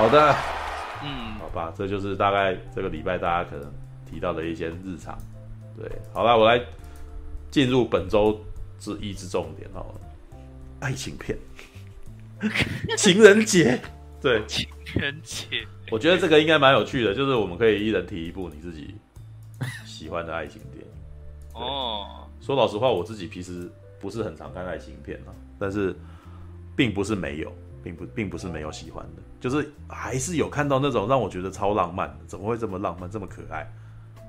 好的，嗯，好吧，这就是大概这个礼拜大家可能提到的一些日常。对，好了，我来进入本周之一之重点哦，爱情片，情人节，对，情人节，我觉得这个应该蛮有趣的，就是我们可以一人提一部你自己喜欢的爱情电影。哦，说老实话，我自己平时不是很常看爱情片啊，但是并不是没有，并不并不是没有喜欢的，就是还是有看到那种让我觉得超浪漫的，怎么会这么浪漫，这么可爱？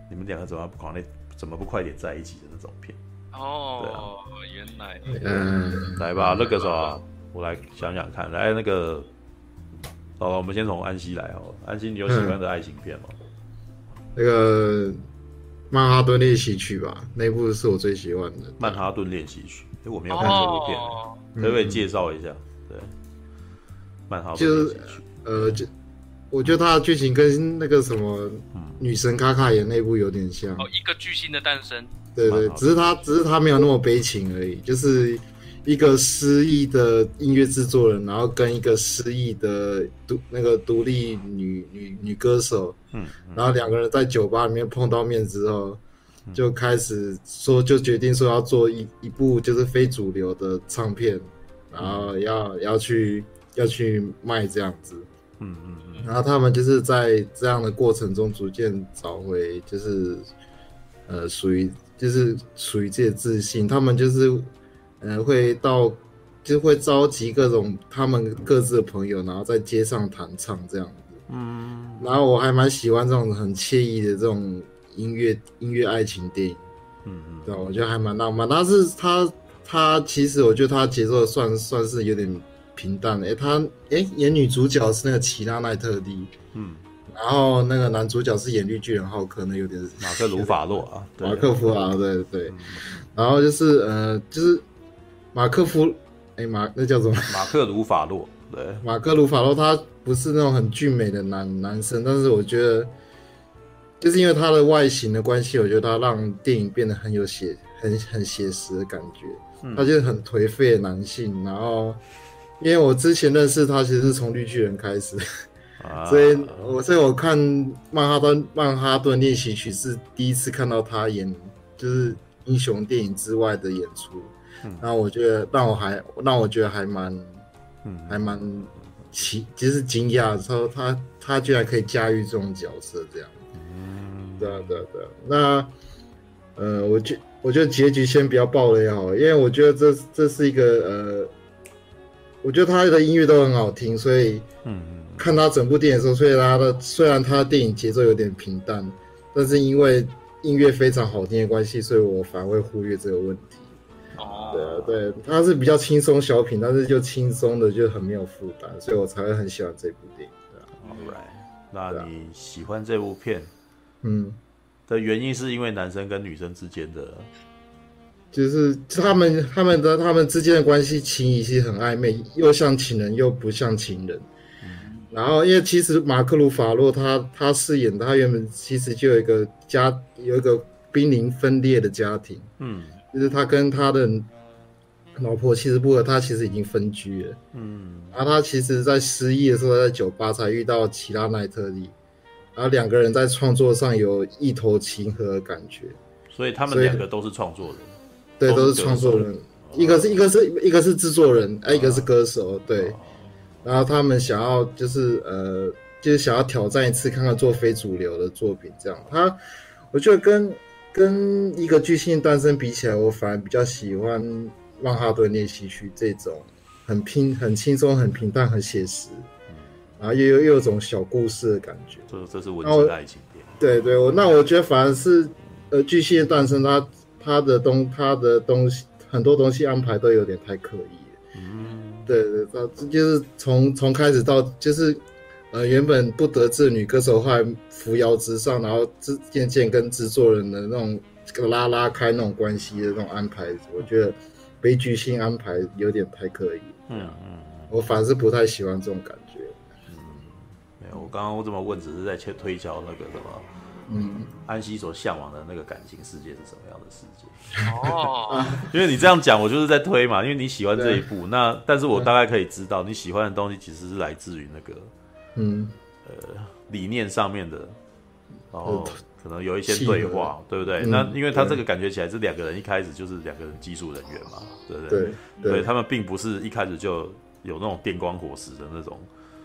你们两个怎么不那怎么不快点在一起的那种片？哦，对啊，原来，嗯，来吧，那个什么，我来想想看，来那个，好了，我们先从安西来哦。安西，你有喜欢的爱情片吗？那个《曼哈顿练习曲》吧，那部是我最喜欢的。《曼哈顿练习曲》，哎，我没有看这部片，哦、可不可以介绍一下？对，就是呃，就我觉得它的剧情跟那个什么女神卡卡演那部有点像。哦，一个巨星的诞生。对对，只是他只是他没有那么悲情而已，就是一个失忆的音乐制作人，然后跟一个失忆的独那个独立女女女歌手，嗯，嗯，然后两个人在酒吧里面碰到面之后，就开始说就决定说要做一一部就是非主流的唱片，然后要要去要去卖这样子，嗯嗯嗯，然后他们就是在这样的过程中逐渐找回就是呃属于。就是属于自己的自信，他们就是，呃，会到，就会召集各种他们各自的朋友，然后在街上弹唱这样子。嗯，然后我还蛮喜欢这种很惬意的这种音乐音乐爱情电影。嗯嗯，对，我觉得还蛮浪漫。但是他他其实我觉得他节奏算算是有点平淡的。哎，他哎演女主角是那个奇拉奈特利。嗯。然后那个男主角是演绿巨人浩克，那有点马克鲁法洛啊，马克夫啊，对对。嗯、然后就是呃，就是马克夫，哎马那叫什么？马克鲁法洛，对，马克鲁法洛，他不是那种很俊美的男男生，但是我觉得，就是因为他的外形的关系，我觉得他让电影变得很有写，很很写实的感觉。嗯、他就是很颓废的男性，然后因为我之前认识他，其实是从绿巨人开始。所以，我所以我看曼哈顿曼哈顿练习曲是第一次看到他演，就是英雄电影之外的演出，嗯、然后我觉得让我还让我觉得还蛮，嗯，还蛮奇，其实惊讶，说他他居然可以驾驭这种角色这样，嗯，对啊对啊对啊，那呃，我觉我觉得结局先不要爆了也好，因为我觉得这这是一个呃，我觉得他的音乐都很好听，所以嗯。看他整部电影的时候，虽然他的虽然他的电影节奏有点平淡，但是因为音乐非常好听的关系，所以我反而会忽略这个问题。哦，对啊，对，他是比较轻松小品，但是就轻松的就很没有负担，所以我才会很喜欢这部电影。对啊，All right，那你喜欢这部片，嗯，的原因是因为男生跟女生之间的，就是他们他们的他们之间的关系情谊是很暧昧，又像情人又不像情人。然后，因为其实马克鲁法洛他他饰演的他原本其实就有一个家，有一个濒临分裂的家庭，嗯，就是他跟他的老婆其实不和，他其实已经分居了，嗯，然后他其实在失忆的时候在酒吧才遇到齐拉奈特利，然后两个人在创作上有一头情和的感觉，所以他们两个都是创作人，对，都是创作人，一个是一个是一个是制作人，哎，一个是歌手，对。然后他们想要就是呃，就是想要挑战一次，看看做非主流的作品这样。他，我觉得跟跟一个巨星诞生比起来，我反而比较喜欢《曼哈顿练习曲》这种很拼、很轻松、很平淡、很写实，然后又有又有种小故事的感觉。这这是文青爱情片。对对，我那我觉得反而是呃，巨星的诞生，他他的东他的东西很多东西安排都有点太刻意。嗯对对，到就是从从开始到就是，呃，原本不得志女歌手后来扶摇直上，然后渐渐跟制作人的那种拉拉开那种关系的那种安排，我觉得悲剧性安排有点太刻意。嗯嗯，嗯我反而是不太喜欢这种感觉。嗯，没有，我刚刚我这么问，只是在切推敲那个什么。嗯，安息所向往的那个感情世界是什么样的世界？哦，因为你这样讲，我就是在推嘛。因为你喜欢这一部，那但是我大概可以知道你喜欢的东西其实是来自于那个嗯，呃，理念上面的，然后呃可能有一些对话，对不对？嗯那因为他这个感觉起来是两个人一开始就是两个人技术人员嘛，对不对？对对。对，他们并不是一开始就有那种电光火石的那种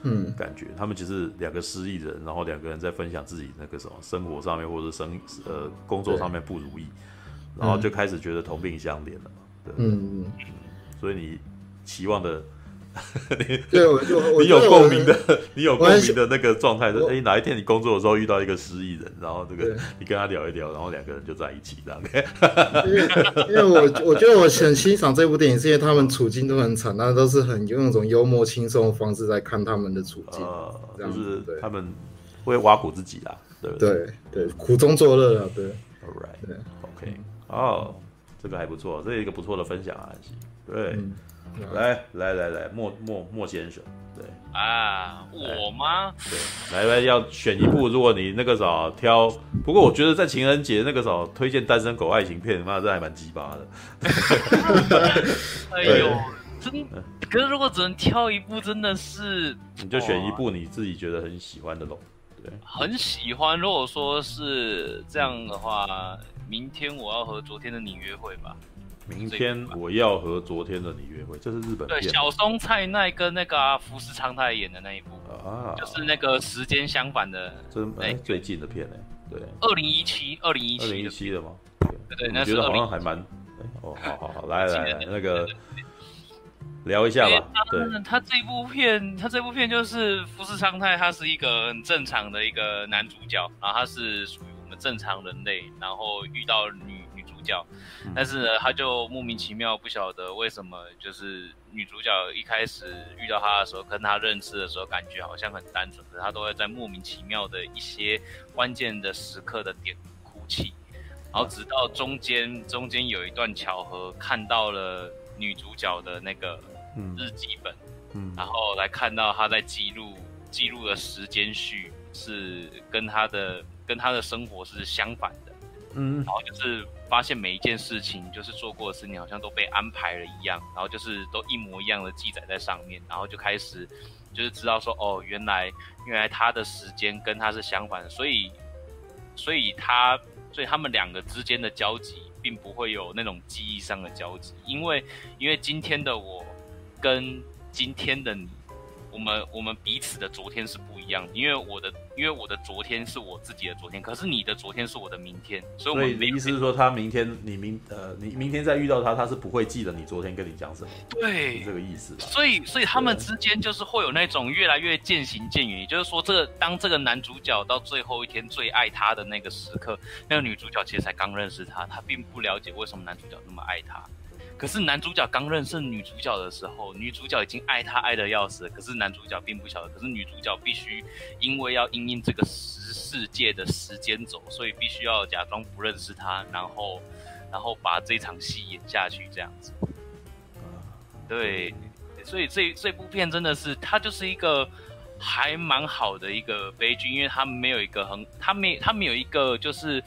嗯。感觉，他们只是两个失意人，然后两个人在分享自己那个什么生活上面或者生呃工作上面不如意，然后就开始觉得同病相怜了嘛，嗯，所以你期望的，对，我就我你有共鸣的，你有共鸣的那个状态，就是哎，哪一天你工作的时候遇到一个失意人，然后这个你跟他聊一聊，然后两个人就在一起这样。因为因为我我觉得我很欣赏这部电影，是因为他们处境都很惨，但都是很用那种幽默轻松的方式在看他们的处境，呃，就是他们会挖苦自己啦，对不对对对，苦中作乐啊，对，？All right，对 OK，哦，这个还不错，这是一个不错的分享啊。对，嗯，来来来来，莫莫莫先生，对啊，我吗？对，来来要选一部，如果你那个啥挑，不过我觉得在情人节那个啥推荐单身狗爱情片，妈这还蛮鸡巴的。哎呦，真，可是如果只能挑一部，真的是你就选一部你自己觉得很喜欢的咯。对，很喜欢。如果说是这样的话，明天我要和昨天的你约会吧。明天我要和昨天的你约会，这是日本对，小松菜奈跟那个啊福士昌太演的那一部，啊，就是那个时间相反的，这是哎哎最近的片哎，对，二零一七，二零一七二零一七，七的吗？对对，那觉得好像。还蛮，哎哦，好好好，来来来，那个聊一下吧，对，他他这部片，他这部片就是福士昌太，他是一个很正常的一个男主角，然后他是属于我们正常人类，然后遇到女但是呢，他就莫名其妙不晓得为什么，就是女主角一开始遇到他的时候，跟他认识的时候，感觉好像很单纯，可是他都会在莫名其妙的一些关键的时刻的点哭泣，然后直到中间中间有一段巧合，看到了女主角的那个。嗯。日记本，嗯。然后来看到他在记录记录的时间序是跟他的跟他的生活是相反的，嗯。然后就是发现每一件事情就是做过的事情好像都被安排了一样，然后就是都一模一样的记载在上面，然后就开始就是知道说哦，原来原来他的时间跟他是相反的，所以所以他所以他们两个之间的交集并不会有那种记忆上的交集，因为因为今天的我。跟今天的你，我们我们彼此的昨天是不一样的，因为我的因为我的昨天是我自己的昨天，可是你的昨天是我的明天，所以我所以们意思是说，他明天你明呃你明天再遇到他，他是不会记得你昨天跟你讲什么，对是这个意思吧？所以，所以他们之间就是会有那种越来越渐行渐远。也就是说，这个当这个男主角到最后一天最爱他的那个时刻，那个女主角其实才刚认识他，他并不了解为什么男主角那么爱她。可是男主角刚认识女主角的时候，女主角已经爱他爱得要死，可是男主角并不晓得。可是女主角必须因为要因应这个时世界的时间轴，所以必须要假装不认识他，然后，然后把这场戏演下去，这样子。对，所以这这部片真的是，它就是一个还蛮好的一个悲剧，因为它没有一个很，它没它没有一个就是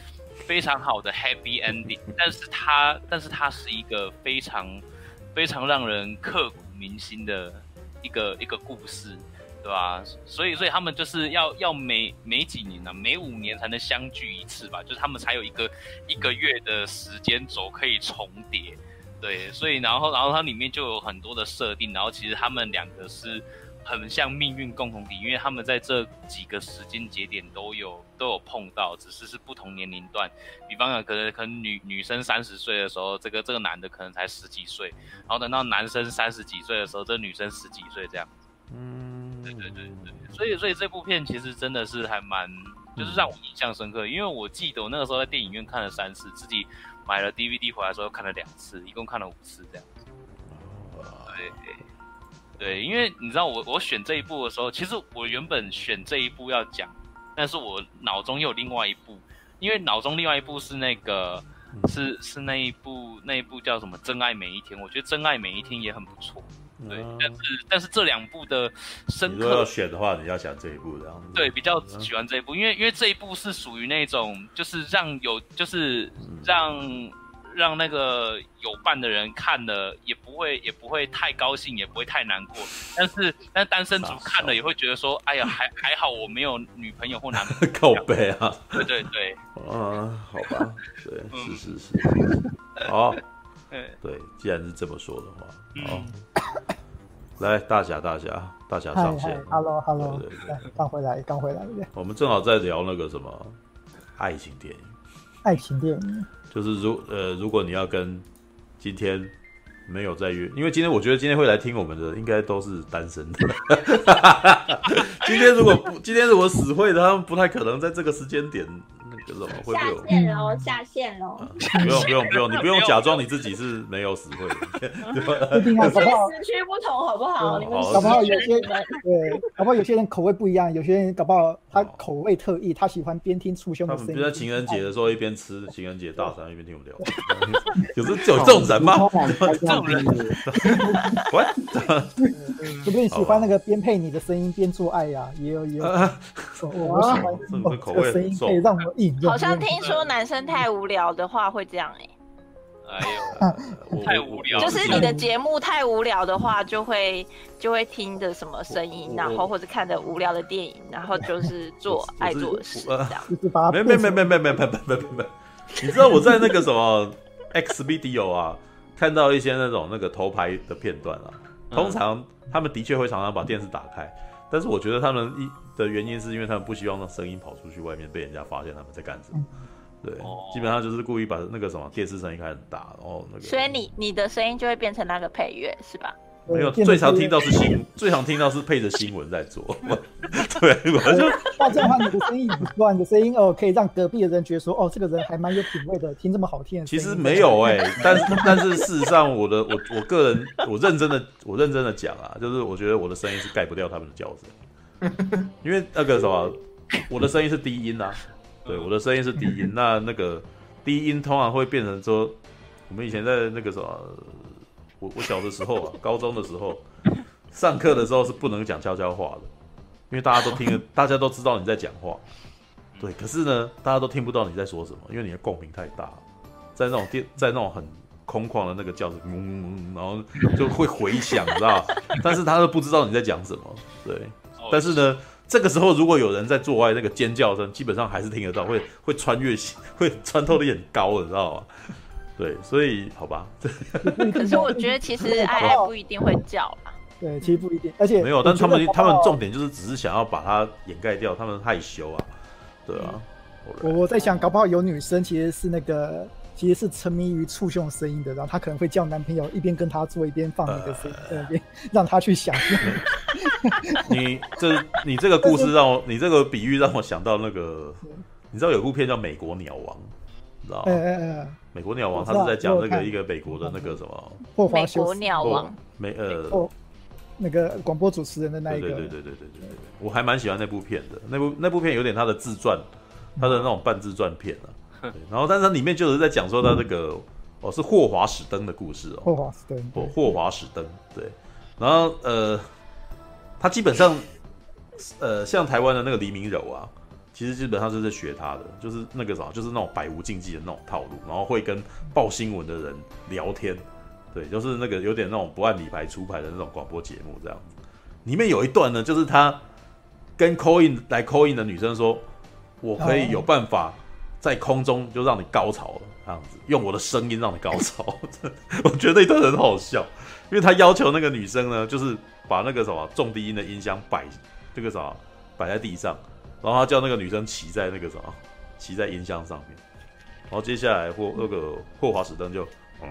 非常好的 happy ending，但是它但是它是一个非常非常让人刻骨铭心的一个一个故事，对吧？所以所以他们就是要要每每几年呢、啊，每五年才能相聚一次吧，就是他们才有一个一个月的时间轴可以重叠。对，所以然后然后它里面就有很多的设定，然后其实他们两个是很像命运共同体，因为他们在这几个时间节点都有都有碰到，只是是不同年龄段。比方讲，可能可能女女生三十岁的时候，这个这个男的可能才十几岁，然后等到男生三十几岁的时候，这个女生十几岁这样。嗯，对对对对，所以所以这部片其实真的是还蛮，就是让我印象深刻，因为我记得我那个时候在电影院看了三次，自己。买了 DVD 回来的时候看了两次，一共看了五次这样子。对对，因为你知道我我选这一部的时候，其实我原本选这一部要讲，但是我脑中又有另外一部，因为脑中另外一部是那个是是那一部那一部叫什么《真爱每一天》，我觉得《真爱每一天》也很不错。对，但是但是这两部的深刻，你如果要选的话，你要选这一部这样子。对，比较喜欢这一部，因为因为这一部是属于那种就是让有就是让让那个有伴的人看了也不会也不会太高兴，也不会太难过。但是但单身族看了也会觉得说，哎呀，还还好我没有女朋友或男朋友。靠背啊！对对对。啊，好吧，对，是是是。好，对，既然是这么说的话，好。来，大侠，大侠，大侠上线。Hello，Hello，对对对，刚回来，刚回来。我们正好在聊那个什么爱情电影。爱情电影。就是如呃，如果你要跟今天没有在约，因为今天我觉得今天会来听我们的，应该都是单身的。今天如果不，今天如果死会的，他们不太可能在这个时间点。会不会有？下线喽，下线喽！不用不用不用，你不用假装你自己是没有死会的。一定要，搞不好时区不同，好不好？你们搞不好有些人 对，搞不好有些人口味不一样，有些人搞不好他口味特异，他喜欢边听促胸的声音。比如在情人节的时候一边吃情人节大餐一边听我们聊，有这有这种人吗？这种人，喂，不定喜欢那个边配你的声音边做爱呀？也有也有，我喜欢口味声音可以让我硬。好像听说男生太无聊的话会这样哎、欸，哎呦，太无聊，就是你的节目太无聊的话，就会就会听着什么声音，然后或者看着无聊的电影，然后就 是做爱做的事这样。没没没没没没没没没没，你知道我在那个什么 X Video 啊，看到一些那种那个头牌的片段啊，通常他们的确会常常把电视打开，但是我觉得他们一。的原因是因为他们不希望让声音跑出去外面被人家发现他们在干什么，对，基本上就是故意把那个什么电视声音开很大，然后那个，所以你你的声音就会变成那个配乐是吧？没有，最常听到是新，最常听到是配着新闻在做。对，我就那这样的话，你的声音不错，你的声音哦，可以让隔壁的人觉得说，哦，这个人还蛮有品味的，听这么好听。其实没有哎、欸，但是但是事实上，我的我我个人，我认真的我认真的讲啊，就是我觉得我的声音是盖不掉他们的叫声。因为那个什么，我的声音是低音啊，对，我的声音是低音。那那个低音通常会变成说，我们以前在那个什么，我我小的时候啊，高中的时候，上课的时候是不能讲悄悄话的，因为大家都听，大家都知道你在讲话，对。可是呢，大家都听不到你在说什么，因为你的共鸣太大，在那种电，在那种很空旷的那个叫声，嗯，然后就会回响，知道？但是他都不知道你在讲什么，对。但是呢，这个时候如果有人在做爱，那个尖叫声基本上还是听得到，会 会穿越，会穿透力很高的，知道吗？对，所以好吧。可是我觉得其实 爱爱不一定会叫啊。对，其实不一定，而且没有，但他们他们重点就是只是想要把它掩盖掉，他们害羞啊，对啊。我我在想，搞不好有女生其实是那个。其实是沉迷于触胸声音的，然后她可能会叫男朋友一边跟她做一边放那个声音在那边，让他去想象。你 这你这个故事让我，你这个比喻让我想到那个，你知道有部片叫《美国鸟王》，你知道吗？欸、美国鸟王他是在讲那个一个美国的那个什么？霍华修斯。美国鸟王。美呃，那个广播主持人的那一个。对对对对对对对，我还蛮喜欢那部片的。那部那部片有点他的自传，他的那种半自传片啊。然后，但是它里面就是在讲说他这个、嗯、哦是霍华史登的故事哦，霍华史登，霍霍华史登对。然后呃，他基本上呃像台湾的那个黎明柔啊，其实基本上就是在学他的，就是那个啥，就是那种百无禁忌的那种套路，然后会跟报新闻的人聊天，对，就是那个有点那种不按理牌出牌的那种广播节目这样子。里面有一段呢，就是他跟 call in 来 call in 的女生说，我可以有办法。在空中就让你高潮了，这样子用我的声音让你高潮，我觉得那段很好笑，因为他要求那个女生呢，就是把那个什么重低音的音箱摆这个什么摆在地上，然后他叫那个女生骑在那个什么骑在音箱上面，然后接下来霍那个霍华史登就嗯。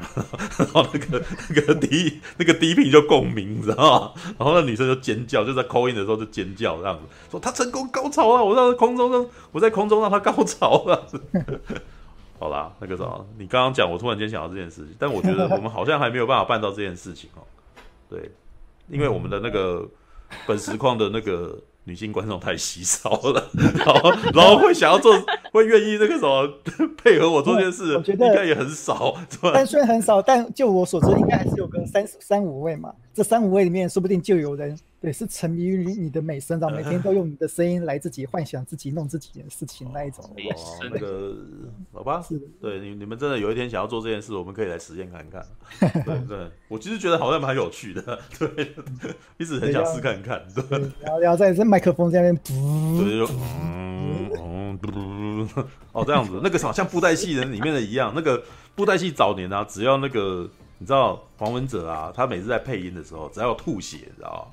然后那个那个低那个低频就共鸣，你知道吗？然后那女生就尖叫，就在扣音的时候就尖叫这样子，说她成功高潮了，我在空中让我在空中让她高潮了。好啦，那个什么，你刚刚讲，我突然间想到这件事情，但我觉得我们好像还没有办法办到这件事情哦。对，因为我们的那个本实况的那个。女性观众太稀少了，然后然后会想要做，会愿意那个什么 配合我做这件事，我觉得应该也很少。但虽然很少，但就我所知，应该还是有个三三五位嘛。这三五位里面，说不定就有人对，是沉迷于你的美声，然后每天都用你的声音来自己幻想自己弄自己的事情那一种。哦，那个，好吧，是，对你你们真的有一天想要做这件事，我们可以来实验看看。对对，我其实觉得好像蛮有趣的，对，一直很想试看看。对，然后然后在这麦克风这边，对，就嗯嗯哦这样子，那个好像布袋戏人里面的一样，那个布袋戏早年啊，只要那个你知道黄文哲啊，他每次在配音的时候，只要有吐血，你知道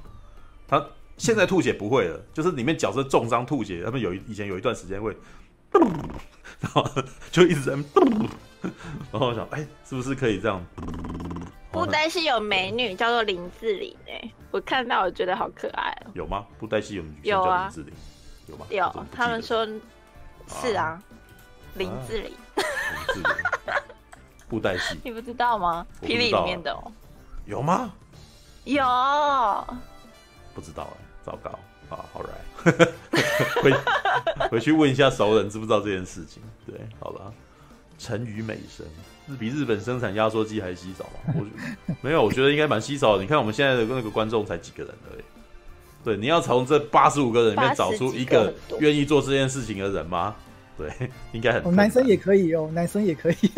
他现在吐血不会了，就是里面角色重伤吐血，他们有以前有一段时间会，然后就一直在，然后我想，哎、欸，是不是可以这样？布袋戏有美女叫做林志玲，哎，我看到我觉得好可爱哦。有吗？布袋戏有女生叫林志玲？有啊，有吗？有，他们说是啊，啊林志玲。林志玲。布袋戏，你不知道吗？霹雳里面的哦。有吗？有。不知道哎，糟糕啊！好来，回回去问一下熟人知不知道这件事情。对，好了，成语美声是比日本生产压缩机还稀少吗？我没有，我觉得应该蛮稀少的。你看我们现在的那个观众才几个人而已。对，你要从这八十五个人里面找出一个愿意做这件事情的人吗？对，应该很、哦。男生也可以哦，男生也可以。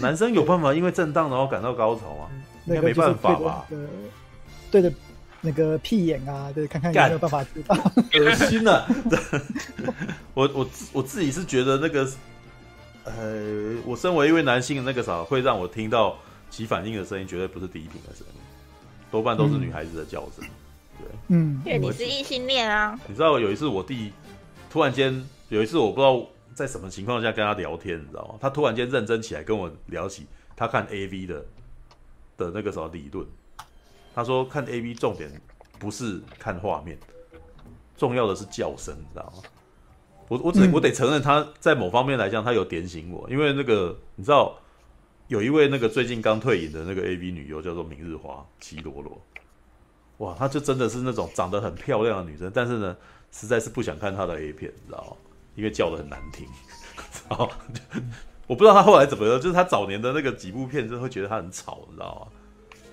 男生有办法因为震荡然后感到高潮吗？应该没办法吧？对的。那个屁眼啊，对，看看有没有办法知道。恶心了、啊。我我我自己是觉得那个，呃，我身为一位男性，那个啥会让我听到起反应的声音，绝对不是低频的声音，多半都是女孩子的叫声。嗯、对，嗯，因为你是异性恋啊。你知道有一次我弟突然间有一次我不知道在什么情况下跟他聊天，你知道吗？他突然间认真起来跟我聊起他看 AV 的的那个什么理论。他说看 A V 重点不是看画面，重要的是叫声，你知道吗？我我只我得承认他在某方面来讲，他有点醒我，因为那个你知道有一位那个最近刚退隐的那个 A V 女优叫做明日花綺罗罗，哇，她就真的是那种长得很漂亮的女生，但是呢，实在是不想看她的 A 片，你知道吗？因为叫的很难听，然后 我不知道她后来怎么了，就是她早年的那个几部片就会觉得她很吵，你知道吗？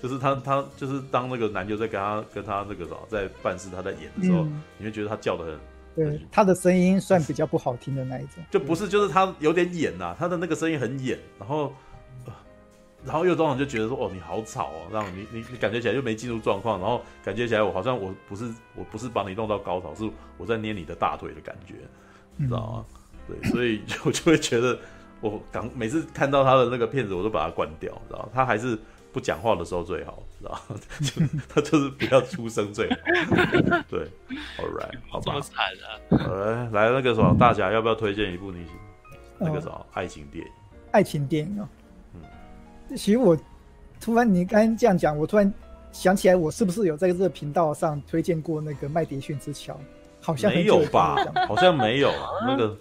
就是他，他就是当那个男优在跟他跟他那个什么在办事，他在演的时候，嗯、你会觉得他叫的很，对，他的声音算比较不好听的那一种，就不是，就是他有点演呐、啊，他的那个声音很演，然后，然后又当场就觉得说，哦，你好吵哦，让你你你感觉起来就没进入状况，然后感觉起来我好像我不是我不是把你弄到高潮，是我在捏你的大腿的感觉，你知道吗？嗯、对，所以我就会觉得，我刚每次看到他的那个片子，我都把它关掉，知道吗？他还是。不讲话的时候最好，知道 就 他就是不要出声最好。对，All right，好吧。这么惨啊！来，来那个什么，大侠要不要推荐一部你那个什么爱情电影？爱情电影哦。嗯。其实我突然你刚刚这样讲，我突然想起来，我是不是有在这个频道上推荐过那个《麦迪逊之桥》？好像没有吧？好像没有那个。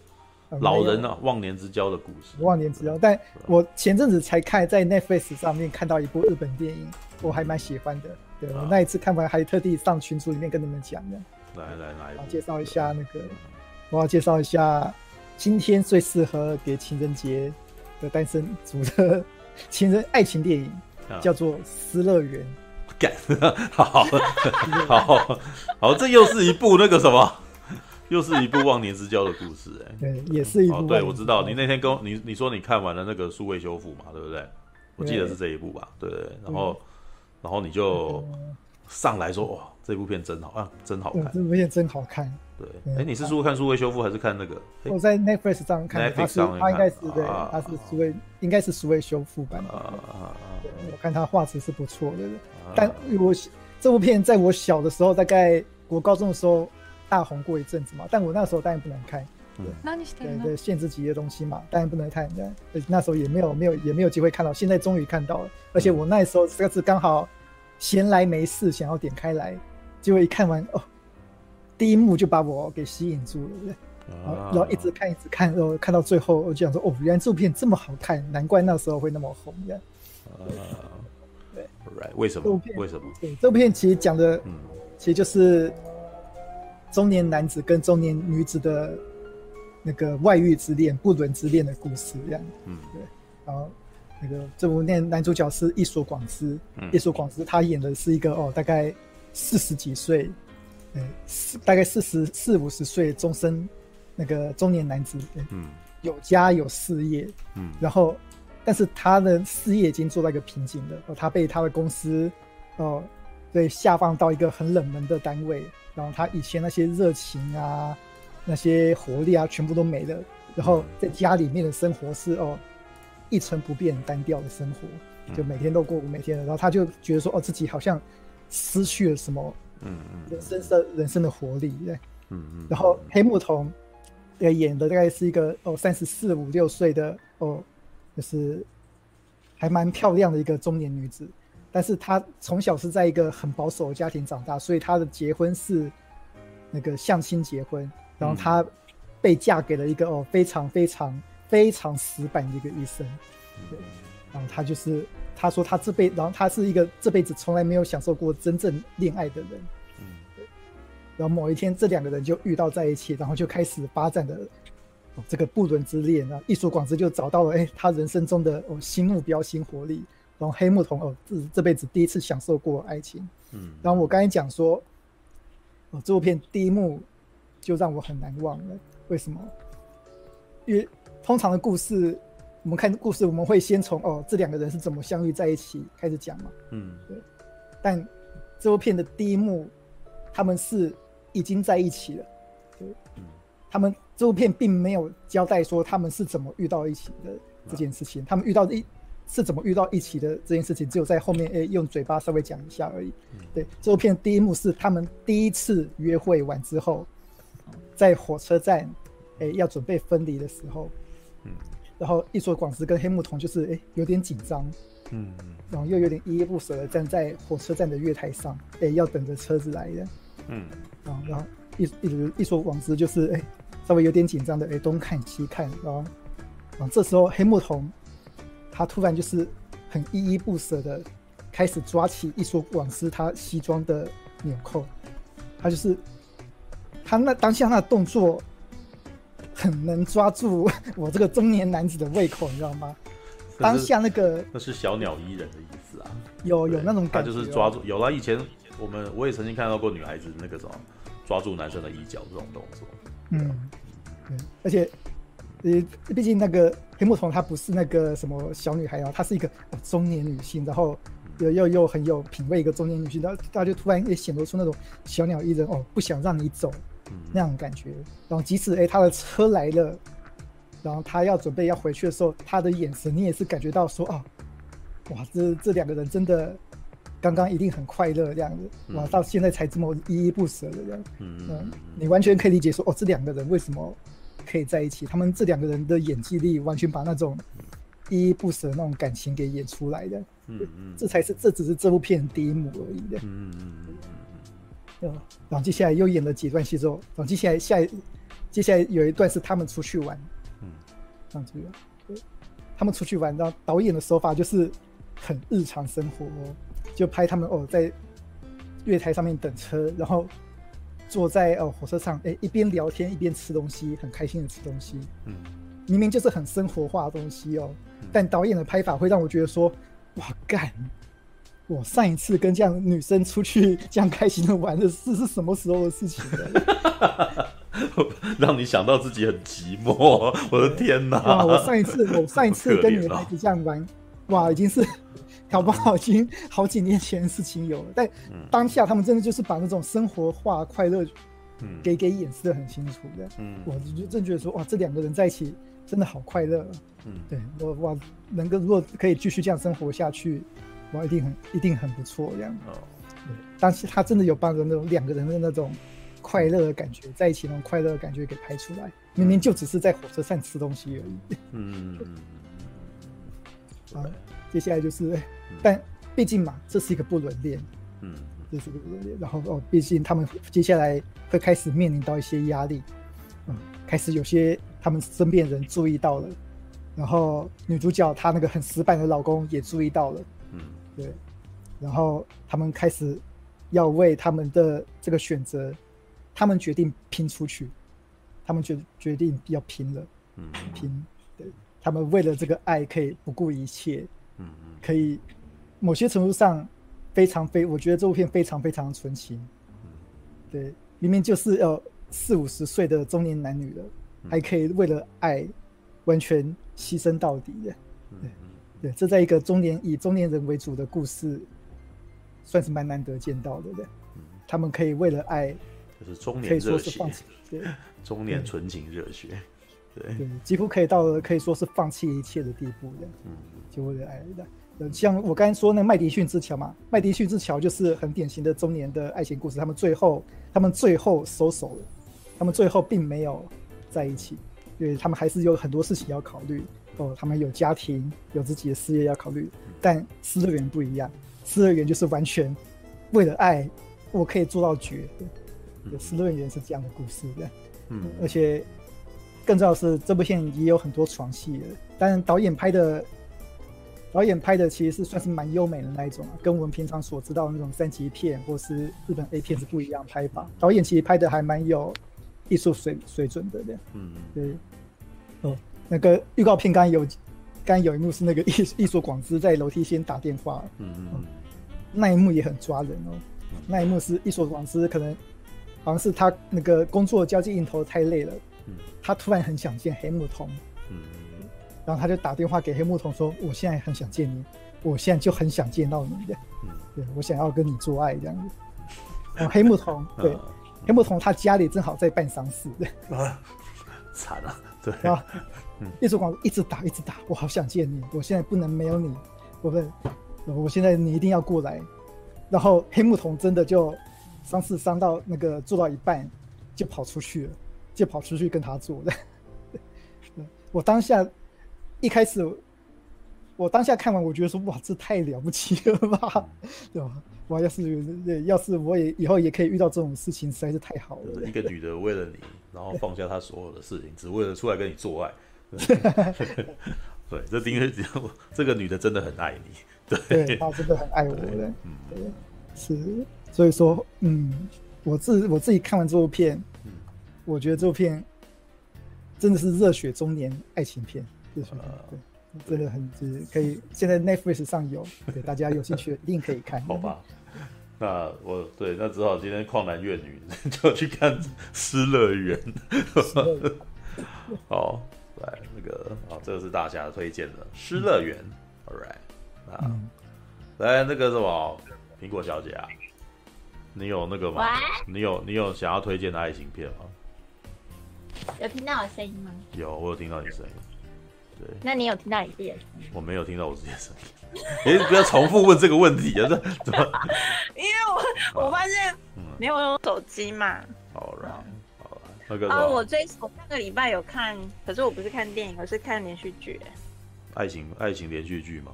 老人啊，忘年之交的故事。忘年之交，但我前阵子才看，在 Netflix 上面看到一部日本电影，我还蛮喜欢的。对，我那一次看完，还特地上群组里面跟你们讲的。来来来，我介绍一下那个，我要介绍一下今天最适合给情人节的单身族的情人爱情电影，叫做《失乐园》。干，好好好好，这又是一部那个什么？又是一部忘年之交的故事，哎，对，也是一部。对，我知道你那天跟我你你说你看完了那个数位修复嘛，对不对？我记得是这一部吧，对对。然后，然后你就上来说，哇，这部片真好啊，真好看，这部片真好看。对，哎，你是说看数位修复还是看那个？我在 Netflix 上看，它是它应该是对，它是数位，应该是数位修复版的。我看它画质是不错的，但我这部片在我小的时候，大概我高中的时候。大红过一阵子嘛，但我那时候当然不能看，对，对对，限制级的东西嘛，当然不能看。对，那时候也没有没有也没有机会看到，现在终于看到了。而且我那时候这个字刚好闲来没事，想要点开来，结果一看完哦，第一幕就把我给吸引住了，对，然后然后一直看一直看，然后看到最后我就想说哦，原来这部片这么好看，难怪那时候会那么红这样。对，right，为什么？为什么？对，这部片其实讲的，其实就是。中年男子跟中年女子的那个外遇之恋、不伦之恋的故事，这样。嗯，对。然后那个这部片男主角是一所广司，一所广司他演的是一个哦，大概四十几岁，呃，四大概四十四五十岁终身那个中年男子，嗯，有家有事业，嗯，然后但是他的事业已经做到一个瓶颈了，哦，他被他的公司哦，被下放到一个很冷门的单位，然后他以前那些热情啊，那些活力啊，全部都没了，然后在家里面的生活是哦。一成不变、单调的生活，就每天都过每天的。然后他就觉得说：“哦，自己好像失去了什么，嗯嗯，人生的人生的活力，对，嗯嗯。然后黑木瞳，呃，演的大概是一个哦，三十四五六岁的哦，就是还蛮漂亮的一个中年女子。但是他从小是在一个很保守的家庭长大，所以他的结婚是那个相亲结婚，然后他被嫁给了一个哦，非常非常。非常死板的一个医生，对，然后他就是他说他这辈，然后他是一个这辈子从来没有享受过真正恋爱的人，嗯，对，然后某一天这两个人就遇到在一起，然后就开始发展的这个不伦之恋，然后一所广之就找到了哎他人生中的哦新目标新活力，然后黑木瞳哦这这辈子第一次享受过爱情，嗯，然后我刚才讲说哦这部片第一幕就让我很难忘了，为什么？因为通常的故事，我们看故事，我们会先从哦这两个人是怎么相遇在一起开始讲嘛。嗯，对。但这部片的第一幕，他们是已经在一起了。对，嗯。他们这部片并没有交代说他们是怎么遇到一起的这件事情。他们遇到一是怎么遇到一起的这件事情，只有在后面诶用嘴巴稍微讲一下而已。对，这部片第一幕是他们第一次约会完之后，在火车站诶要准备分离的时候。嗯，然后一所广司跟黑木瞳就是哎有点紧张，嗯，然后又有点依依不舍的站在火车站的月台上，哎要等着车子来的，嗯，然后然后一一一所广司就是哎稍微有点紧张的哎东看西看，然后然后这时候黑木瞳他突然就是很依依不舍的开始抓起一所往事他西装的纽扣，他就是他那当下那动作。很能抓住我这个中年男子的胃口，你知道吗？当下那个那是小鸟依人的意思啊，有有那种感觉，他就是抓住。有了以前我们我也曾经看到过女孩子那个什么抓住男生的衣角这种动作。嗯，对，而且呃，毕竟那个黑木瞳她不是那个什么小女孩啊，她是一个中年女性，然后又又又很有品味一个中年女性，然后她就突然也显露出那种小鸟依人哦，不想让你走。那样感觉，然后即使哎，他的车来了，然后她要准备要回去的时候，她的眼神你也是感觉到说啊，哇，这这两个人真的刚刚一定很快乐这样子，哇，到现在才这么依依不舍的这样，嗯，你完全可以理解说哦，这两个人为什么可以在一起？他们这两个人的演技力完全把那种依依不舍那种感情给演出来的，嗯嗯，这才是这只是这部片的第一幕而已。的，嗯嗯。嗯，然后接下来又演了几段戏之后，然后接下来下一，接下来有一段是他们出去玩，嗯，这样子，对，他们出去玩，然后导演的手法就是很日常生活哦，就拍他们哦在月台上面等车，然后坐在呃火车上，哎一边聊天一边吃东西，很开心的吃东西，嗯，明明就是很生活化的东西哦，但导演的拍法会让我觉得说，哇干。我上一次跟这样女生出去这样开心的玩的事 是什么时候的事情呢？让你想到自己很寂寞，我的天哪！哇，我上一次我上一次跟女孩子这样玩，哇，已经是搞不好已经好几年前的事情有了。但当下他们真的就是把那种生活化快乐，给给掩饰的很清楚的。嗯，我就真觉得说，哇，这两个人在一起真的好快乐。嗯，对我哇，能够如果可以继续这样生活下去。哇，一定很一定很不错这样。哦，对，但是他真的有把那种两个人的那种快乐的感觉，在一起那种快乐的感觉给拍出来。明明就只是在火车站吃东西而已。嗯嗯嗯。啊，接下来就是，但毕竟嘛，这是一个不伦恋。嗯，这是个不伦恋。然后哦，毕竟他们接下来会开始面临到一些压力。嗯，开始有些他们身边人注意到了，然后女主角她那个很死板的老公也注意到了。嗯。对，然后他们开始要为他们的这个选择，他们决定拼出去，他们决决定要拼了，嗯，拼，对，他们为了这个爱可以不顾一切，嗯，可以某些程度上非常非，我觉得这部片非常非常纯情。对，明明就是要四五十岁的中年男女了，还可以为了爱完全牺牲到底的。对，对，这在一个中年以中年人为主的故事，算是蛮难得见到的。对，他们可以为了爱，就是中年热血，对，中年纯情热血。对，对，几乎可以到了可以说是放弃一切的地步的。嗯，就为了爱的。像我刚才说那个麦迪逊之桥嘛，麦迪逊之桥就是很典型的中年的爱情故事。他们最后，他们最后收手了，他们最后并没有在一起，因为他们还是有很多事情要考虑。哦，他们有家庭，有自己的事业要考虑。但《失乐园》不一样，《失乐园》就是完全为了爱，我可以做到绝。对，《失乐园》是这样的故事的。嗯，而且更重要的是，这部片也有很多床戏的，但导演拍的。导演拍的其实是算是蛮优美的那一种，跟我们平常所知道的那种三级片或是日本 A 片是不一样拍法。导演其实拍的还蛮有艺术水水准的，这样。嗯嗯。对。哦，那个预告片刚有，刚有一幕是那个艺艺术广司在楼梯间打电话。嗯嗯，嗯。那一幕也很抓人哦。那一幕是艺术广司可能好像是他那个工作交际应酬太累了，他突然很想见黑木瞳。然后他就打电话给黑木瞳说：“我现在很想见你，我现在就很想见到你的，嗯、对，我想要跟你做爱这样子。”然后黑木瞳对，黑木瞳他家里正好在办丧事，啊，惨了，对啊，一直广一直打一直打，我好想见你，我现在不能没有你，我不，我现在你一定要过来。然后黑木瞳真的就丧事丧到那个做到一半就跑出去了，就跑出去跟他做的。我当下。一开始，我当下看完，我觉得说哇，这太了不起了吧，对吧？哇，要是要是我也以后也可以遇到这种事情，实在是太好了。一个女的为了你，然后放下她所有的事情，只为了出来跟你做爱。对，这因为这个女的真的很爱你，对，对她真的很爱我的，嗯，是，所以说，嗯，我自我自己看完这部片，嗯，我觉得这部片真的是热血中年爱情片。是什么？对，真的很值，可以。现在 Netflix 上有，对 大家有兴趣一定可以看。好吧，那我对，那只好今天旷男怨女 就去看《失乐园》。好，来那个啊，这个是大侠推荐的《失乐园》。All right，啊，来那个什么苹果小姐啊，你有那个吗？你有你有想要推荐的爱情片吗？有听到我声音吗？有，我有听到你声音。对，那你有听到你自己的声音？我没有听到我自己的声音。哎、欸，不要重复问这个问题啊！这 怎么？因为我我发现没有用手机嘛。好了，好了，那个啊，我最我上个礼拜有看，可是我不是看电影，我是看连续剧。爱情爱情连续剧吗？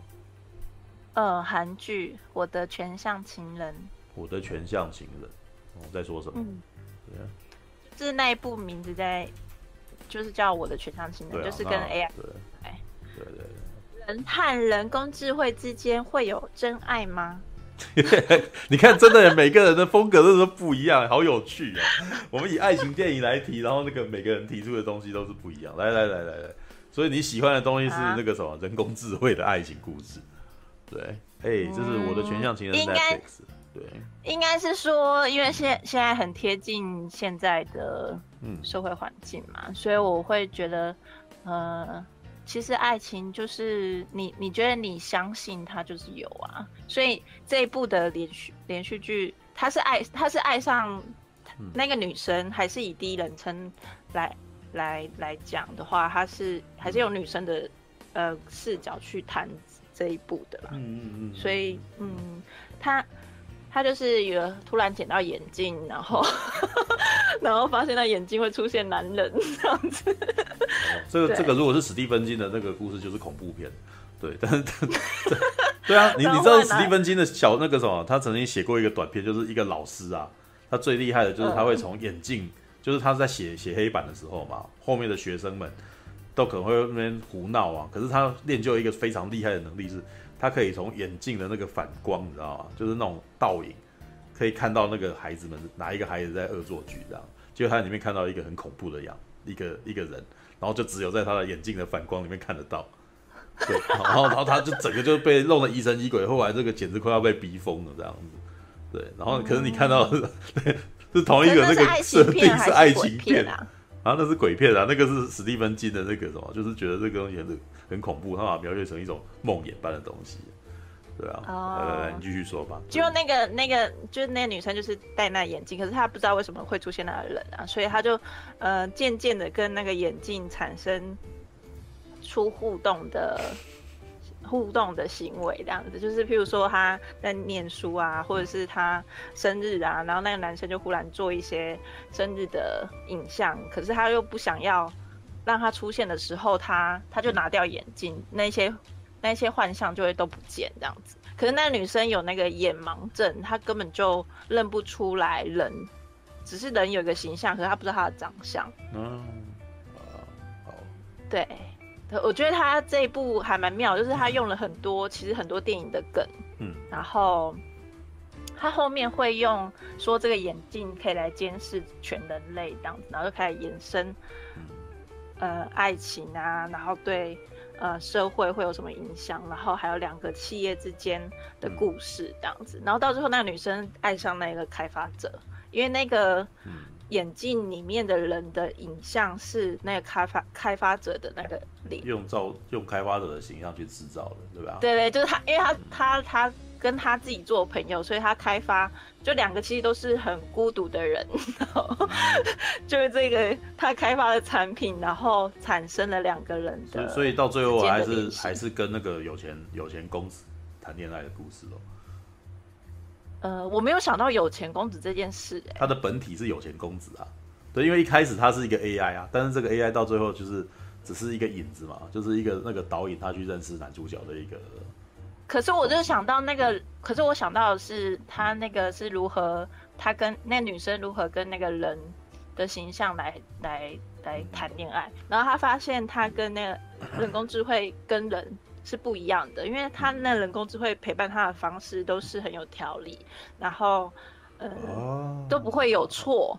呃，韩剧《我的全向情人》。我的全向情人，我、哦、在说什么？嗯，对啊，就是那一部名字在。就是叫我的全向情人，啊、就是跟 AI 对对对，人和人工智慧之间会有真爱吗？你看，真的每个人的风格都是不一样，好有趣啊！我们以爱情电影来提，然后那个每个人提出的东西都是不一样。来来来来来，所以你喜欢的东西是那个什么、啊、人工智慧的爱情故事？对，哎、欸，这是我的全向情人 Netflix。对，应该是说，因为现现在很贴近现在的社会环境嘛，嗯，所以我会觉得，呃，其实爱情就是你，你觉得你相信他就是有啊。所以这一部的连续连续剧，他是爱，他是爱上那个女生，还是以第一人称来来来讲的话，他是还是有女生的呃视角去谈这一部的啦。嗯嗯嗯。所以嗯，他。他就是有突然捡到眼镜，然后 然后发现他眼睛会出现男人这样子。哦、这个这个如果是史蒂芬金的那个故事，就是恐怖片。对，但是 对啊，你你知道史蒂芬金的小那个什么？他曾经写过一个短片，就是一个老师啊，他最厉害的就是他会从眼镜、嗯，就是他在写写黑板的时候嘛，后面的学生们都可能会那边胡闹啊，可是他练就一个非常厉害的能力是。他可以从眼镜的那个反光，你知道吗？就是那种倒影，可以看到那个孩子们哪一个孩子在恶作剧这样。结果他在里面看到一个很恐怖的样，一个一个人，然后就只有在他的眼镜的反光里面看得到。对，然后然后他就整个就被弄得疑神疑鬼，后来这个简直快要被逼疯了这样子。对，然后可是你看到的是，嗯、是同一个那个设定是爱情片啊，然后那是鬼片啊，那个是史蒂芬金的那个什么，就是觉得这个东西很很恐怖，他把它描写成一种梦魇般的东西。对啊，哦、来来来，你继续说吧。就那个那个，就是那个女生，就是戴那眼镜，可是她不知道为什么会出现那个人啊，所以她就呃渐渐的跟那个眼镜产生出互动的互动的行为，这样子，就是譬如说他在念书啊，或者是他生日啊，然后那个男生就忽然做一些生日的影像，可是他又不想要让他出现的时候，他他就拿掉眼镜那些。那些幻象就会都不见这样子，可是那个女生有那个眼盲症，她根本就认不出来人，只是人有一个形象，可是她不知道她的长相。嗯，好。对，我觉得他这一部还蛮妙，就是他用了很多其实很多电影的梗，嗯，然后他后面会用说这个眼镜可以来监视全人类这样子，然后就开始延伸，呃，爱情啊，然后对。呃，社会会有什么影响？然后还有两个企业之间的故事这样子，然后到最后那个女生爱上那个开发者，因为那个眼镜里面的人的影像是那个开发开发者的那个脸，用造用开发者的形象去制造的，对吧？对对，就是他，因为他他他。跟他自己做朋友，所以他开发就两个其实都是很孤独的人，然后 就是这个他开发的产品，然后产生了两个人的，的，所以到最后还是还是跟那个有钱有钱公子谈恋爱的故事喽。呃，我没有想到有钱公子这件事，欸，他的本体是有钱公子啊，对，因为一开始他是一个 AI 啊，但是这个 AI 到最后就是只是一个影子嘛，就是一个那个导演他去认识男主角的一个。可是我就想到那个，可是我想到的是他那个是如何，他跟那女生如何跟那个人的形象来来来谈恋爱，然后他发现他跟那个人工智慧跟人是不一样的，因为他那人工智慧陪伴他的方式都是很有条理，然后呃都不会有错。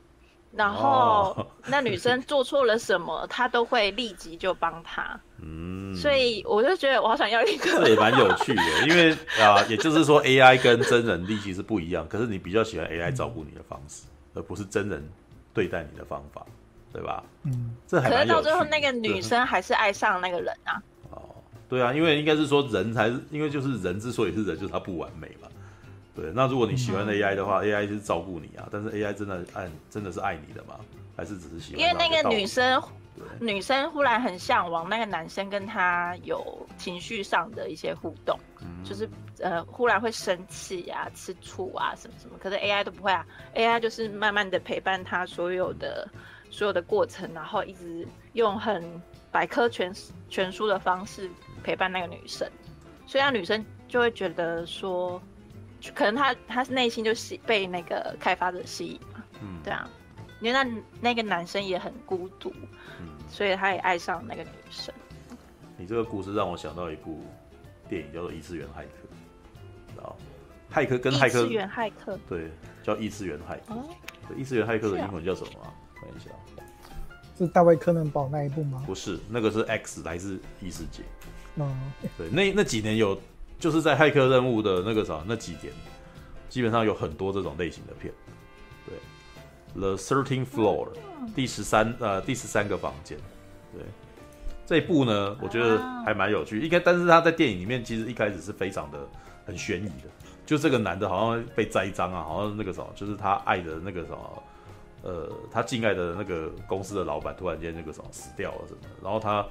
然后那女生做错了什么，他都会立即就帮她。嗯，所以我就觉得我好想要一个。这也蛮有趣的，因为 啊，也就是说 AI 跟真人力气是不一样，可是你比较喜欢 AI 照顾你的方式，而不是真人对待你的方法，对吧？嗯，这还蛮有趣。可是到最后那个女生还是爱上那个人啊。哦，对啊，因为应该是说人才是，因为就是人之所以是人，就是他不完美嘛。对，那如果你喜欢 AI 的话、嗯、AI 就是照顾你啊，但是 AI 真的爱，真的是爱你的吗？还是只是喜欢？因为那个女生，女生忽然很向往那个男生跟她有情绪上的一些互动，嗯、就是呃，忽然会生气啊、吃醋啊什么什么。可是 AI 都不会啊，AI 就是慢慢的陪伴她所有的所有的过程，然后一直用很百科全全书的方式陪伴那个女生，所以那女生就会觉得说。可能她她是内心就吸被那个开发者吸引嘛，嗯，对啊，因为那那个男生也很孤独，嗯，所以他也爱上那个女生。你这个故事让我想到一部电影叫做《异次元骇客》，知道？骇客跟骇客，异次元骇客，对，叫异次元骇客。哦，异次元骇客的英文叫什么啊？看一下，是大卫柯能堡那一部吗？不是，那个是 X 来自异世界。哦，对，那那几年有。就是在骇客任务的那个啥那几年，基本上有很多这种类型的片。对，The Thirteenth Floor，第十三呃第十三个房间。对，这一部呢，我觉得还蛮有趣。应该，但是他在电影里面其实一开始是非常的很悬疑的。就这个男的好像被栽赃啊，好像那个什么，就是他爱的那个什么，呃，他敬爱的那个公司的老板突然间那个什么死掉了什么，然后他。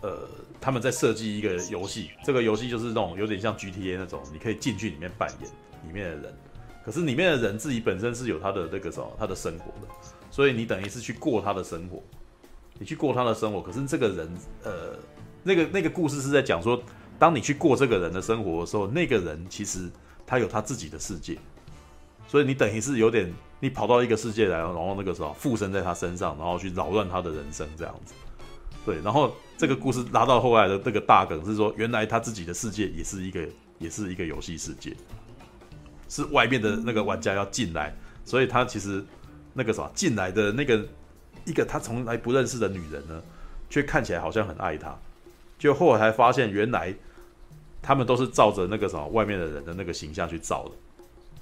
呃，他们在设计一个游戏，这个游戏就是那种有点像 GTA 那种，你可以进去里面扮演里面的人，可是里面的人自己本身是有他的那个什么，他的生活的，所以你等于是去过他的生活，你去过他的生活，可是这个人，呃，那个那个故事是在讲说，当你去过这个人的生活的时候，那个人其实他有他自己的世界，所以你等于是有点，你跑到一个世界来，然后那个时候附身在他身上，然后去扰乱他的人生这样子。对，然后这个故事拉到后来的这个大梗是说，原来他自己的世界也是一个，也是一个游戏世界，是外面的那个玩家要进来，所以他其实那个什么进来的那个一个他从来不认识的女人呢，却看起来好像很爱他，就后来才发现，原来他们都是照着那个什么外面的人的那个形象去造的，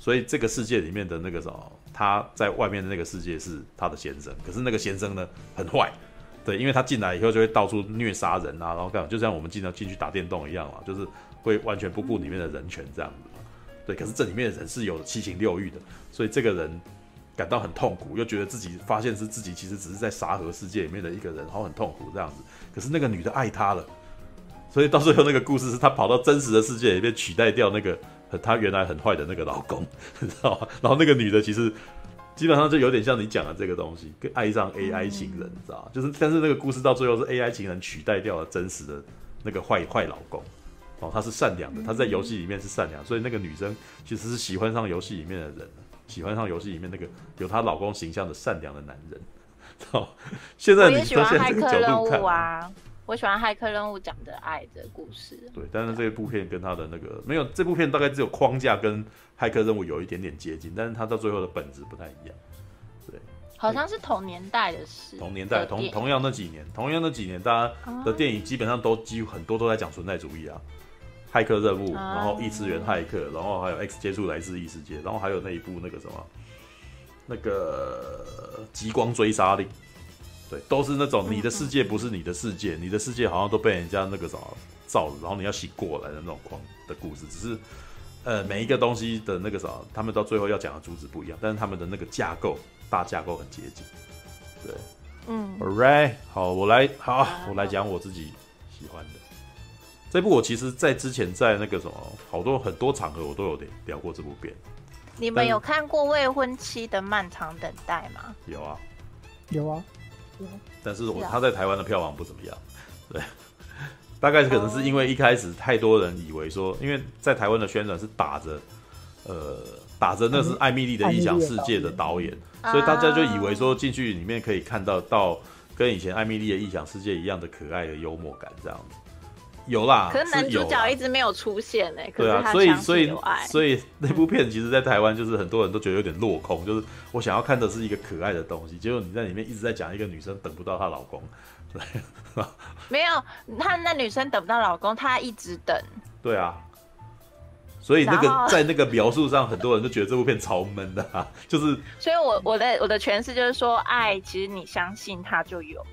所以这个世界里面的那个什么，他在外面的那个世界是他的先生，可是那个先生呢很坏，对，因为他进来以后就会到处虐杀人啊，然后干嘛，就像我们经常进去打电动一样嘛，就是会完全不顾里面的人权这样子，对，可是这里面的人是有七情六欲的，所以这个人。感到很痛苦，又觉得自己发现是自己其实只是在沙盒世界里面的一个人，然后很痛苦这样子。可是那个女的爱他了，所以到最后那个故事是他跑到真实的世界里面取代掉那个他原来很坏的那个老公，你知道吗？然后那个女的其实基本上就有点像你讲的这个东西，跟爱上 AI 情人，你知道吗？就是但是那个故事到最后是 AI 情人取代掉了真实的那个坏坏老公。哦，他是善良的，他在游戏里面是善良，所以那个女生其实是喜欢上游戏里面的人。喜欢上游戏里面那个有她老公形象的善良的男人，哦，现在你喜欢骇客任务啊，我喜欢骇客任务讲的爱的故事。对，但是这部片跟他的那个没有，这部片大概只有框架跟骇客任务有一点点接近，但是他到最后的本质不太一样。对，好像是同年代的事，同年代同同样那几年，同样那几年，大家的电影基本上都几乎很多都在讲存在主义啊。骇客任务，然后异次元骇客，然后还有 X 接触来自异世界，然后还有那一部那个什么，那个极光追杀令，对，都是那种你的世界不是你的世界，你的世界好像都被人家那个什么造，然后你要醒过来的那种狂的故事，只是呃每一个东西的那个什么，他们到最后要讲的主旨不一样，但是他们的那个架构大架构很接近，对，嗯，Alright，好，我来，好，我来讲我自己喜欢的。这部我其实，在之前在那个什么，好多很多场合我都有聊过这部片。你们有看过《未婚妻的漫长等待》吗？有啊，有啊，但是我他在台湾的票房不怎么样。对，大概可能是因为一开始太多人以为说，因为在台湾的宣传是打着，呃，打着那是艾米丽的异想世界的导演，所以大家就以为说进去里面可以看到到跟以前艾米丽的异想世界一样的可爱的幽默感这样子。有啦，可是男主角一直没有出现呢、欸。对啊，所以所以所以那部片其实，在台湾就是很多人都觉得有点落空，就是我想要看的是一个可爱的东西，结果你在里面一直在讲一个女生等不到她老公，对，没有，她那女生等不到老公，她一直等。对啊，所以那个在那个描述上，很多人都觉得这部片超闷的、啊，就是。所以我我的我的诠释就是说，爱其实你相信它就有，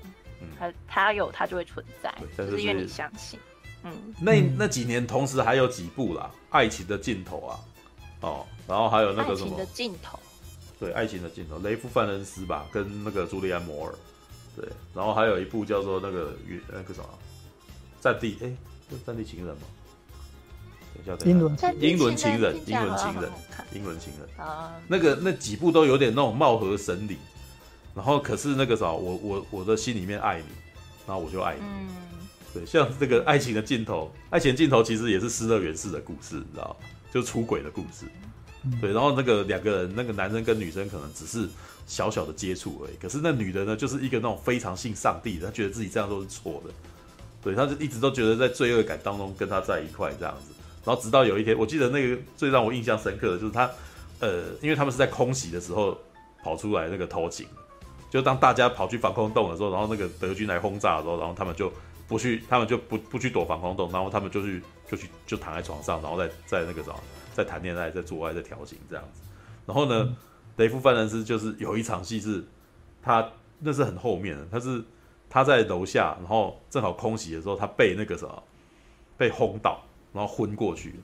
它它有它就会存在，是就是因为你相信。嗯，那那几年同时还有几部啦，《爱情的尽头》啊，哦，然后还有那个什么《爱情的尽头》，对，《爱情的尽头》，雷夫范恩斯吧，跟那个朱莉安摩尔，对，然后还有一部叫做那个与那个什么《战地》，哎，是《战地情人》吗？等一下，英伦英伦情人，英伦情人，英伦情人。啊，那个那几部都有点那种貌合神离，然后可是那个啥，我我我的心里面爱你，然后我就爱你。嗯对，像这个爱情的尽头，爱情尽头其实也是失乐园式的故事，你知道吗？就是出轨的故事。对，然后那个两个人，那个男生跟女生可能只是小小的接触而已，可是那女的呢，就是一个那种非常信上帝的，她觉得自己这样都是错的。对，她就一直都觉得在罪恶感当中跟他在一块这样子，然后直到有一天，我记得那个最让我印象深刻的就是他，呃，因为他们是在空袭的时候跑出来那个偷情，就当大家跑去防空洞的时候，然后那个德军来轰炸的时候，然后他们就。不去，他们就不不去躲防空洞，然后他们就去就去就躺在床上，然后再在那个什么，在谈恋爱，在做爱，在调情这样子。然后呢，嗯、雷夫范恩斯就是有一场戏是，他那是很后面的，他是他在楼下，然后正好空袭的时候，他被那个什么被轰倒，然后昏过去，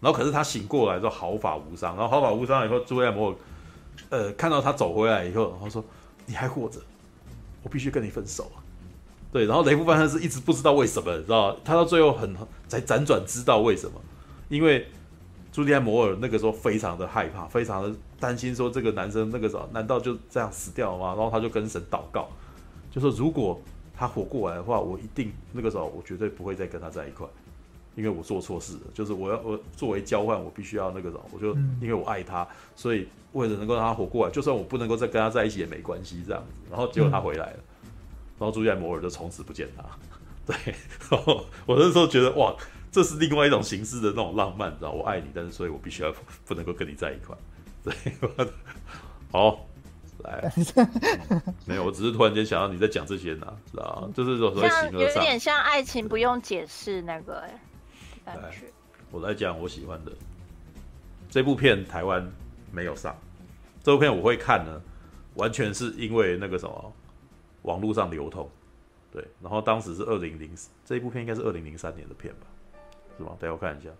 然后可是他醒过来之后毫发无伤，然后毫发无伤以后，朱利安摩尔呃看到他走回来以后，然后说你还活着，我必须跟你分手啊。对，然后雷夫范恩斯一直不知道为什么，你知道他到最后很才辗转知道为什么，因为朱莉安摩尔那个时候非常的害怕，非常的担心，说这个男生那个时候难道就这样死掉了吗？然后他就跟神祷告，就说如果他活过来的话，我一定那个时候我绝对不会再跟他在一块，因为我做错事了，就是我要我作为交换，我必须要那个时候，我就因为我爱他，所以为了能够让他活过来，就算我不能够再跟他在一起也没关系这样子，然后结果他回来了。然后朱莉安摩尔就从此不见他，对，然后我那时候觉得哇，这是另外一种形式的那种浪漫，知道我爱你，但是所以我必须要 不能够跟你在一块，对，好，来、嗯，没有，我只是突然间想到你在讲这些呢，知道就是说像有点像爱情不用解释那个哎，感觉。我来讲我喜欢的这部片，台湾没有上。这部片我会看呢，完全是因为那个什么，网络上流通。对，然后当时是二零零，这一部片应该是二零零三年的片吧，是吗？等下我看一下，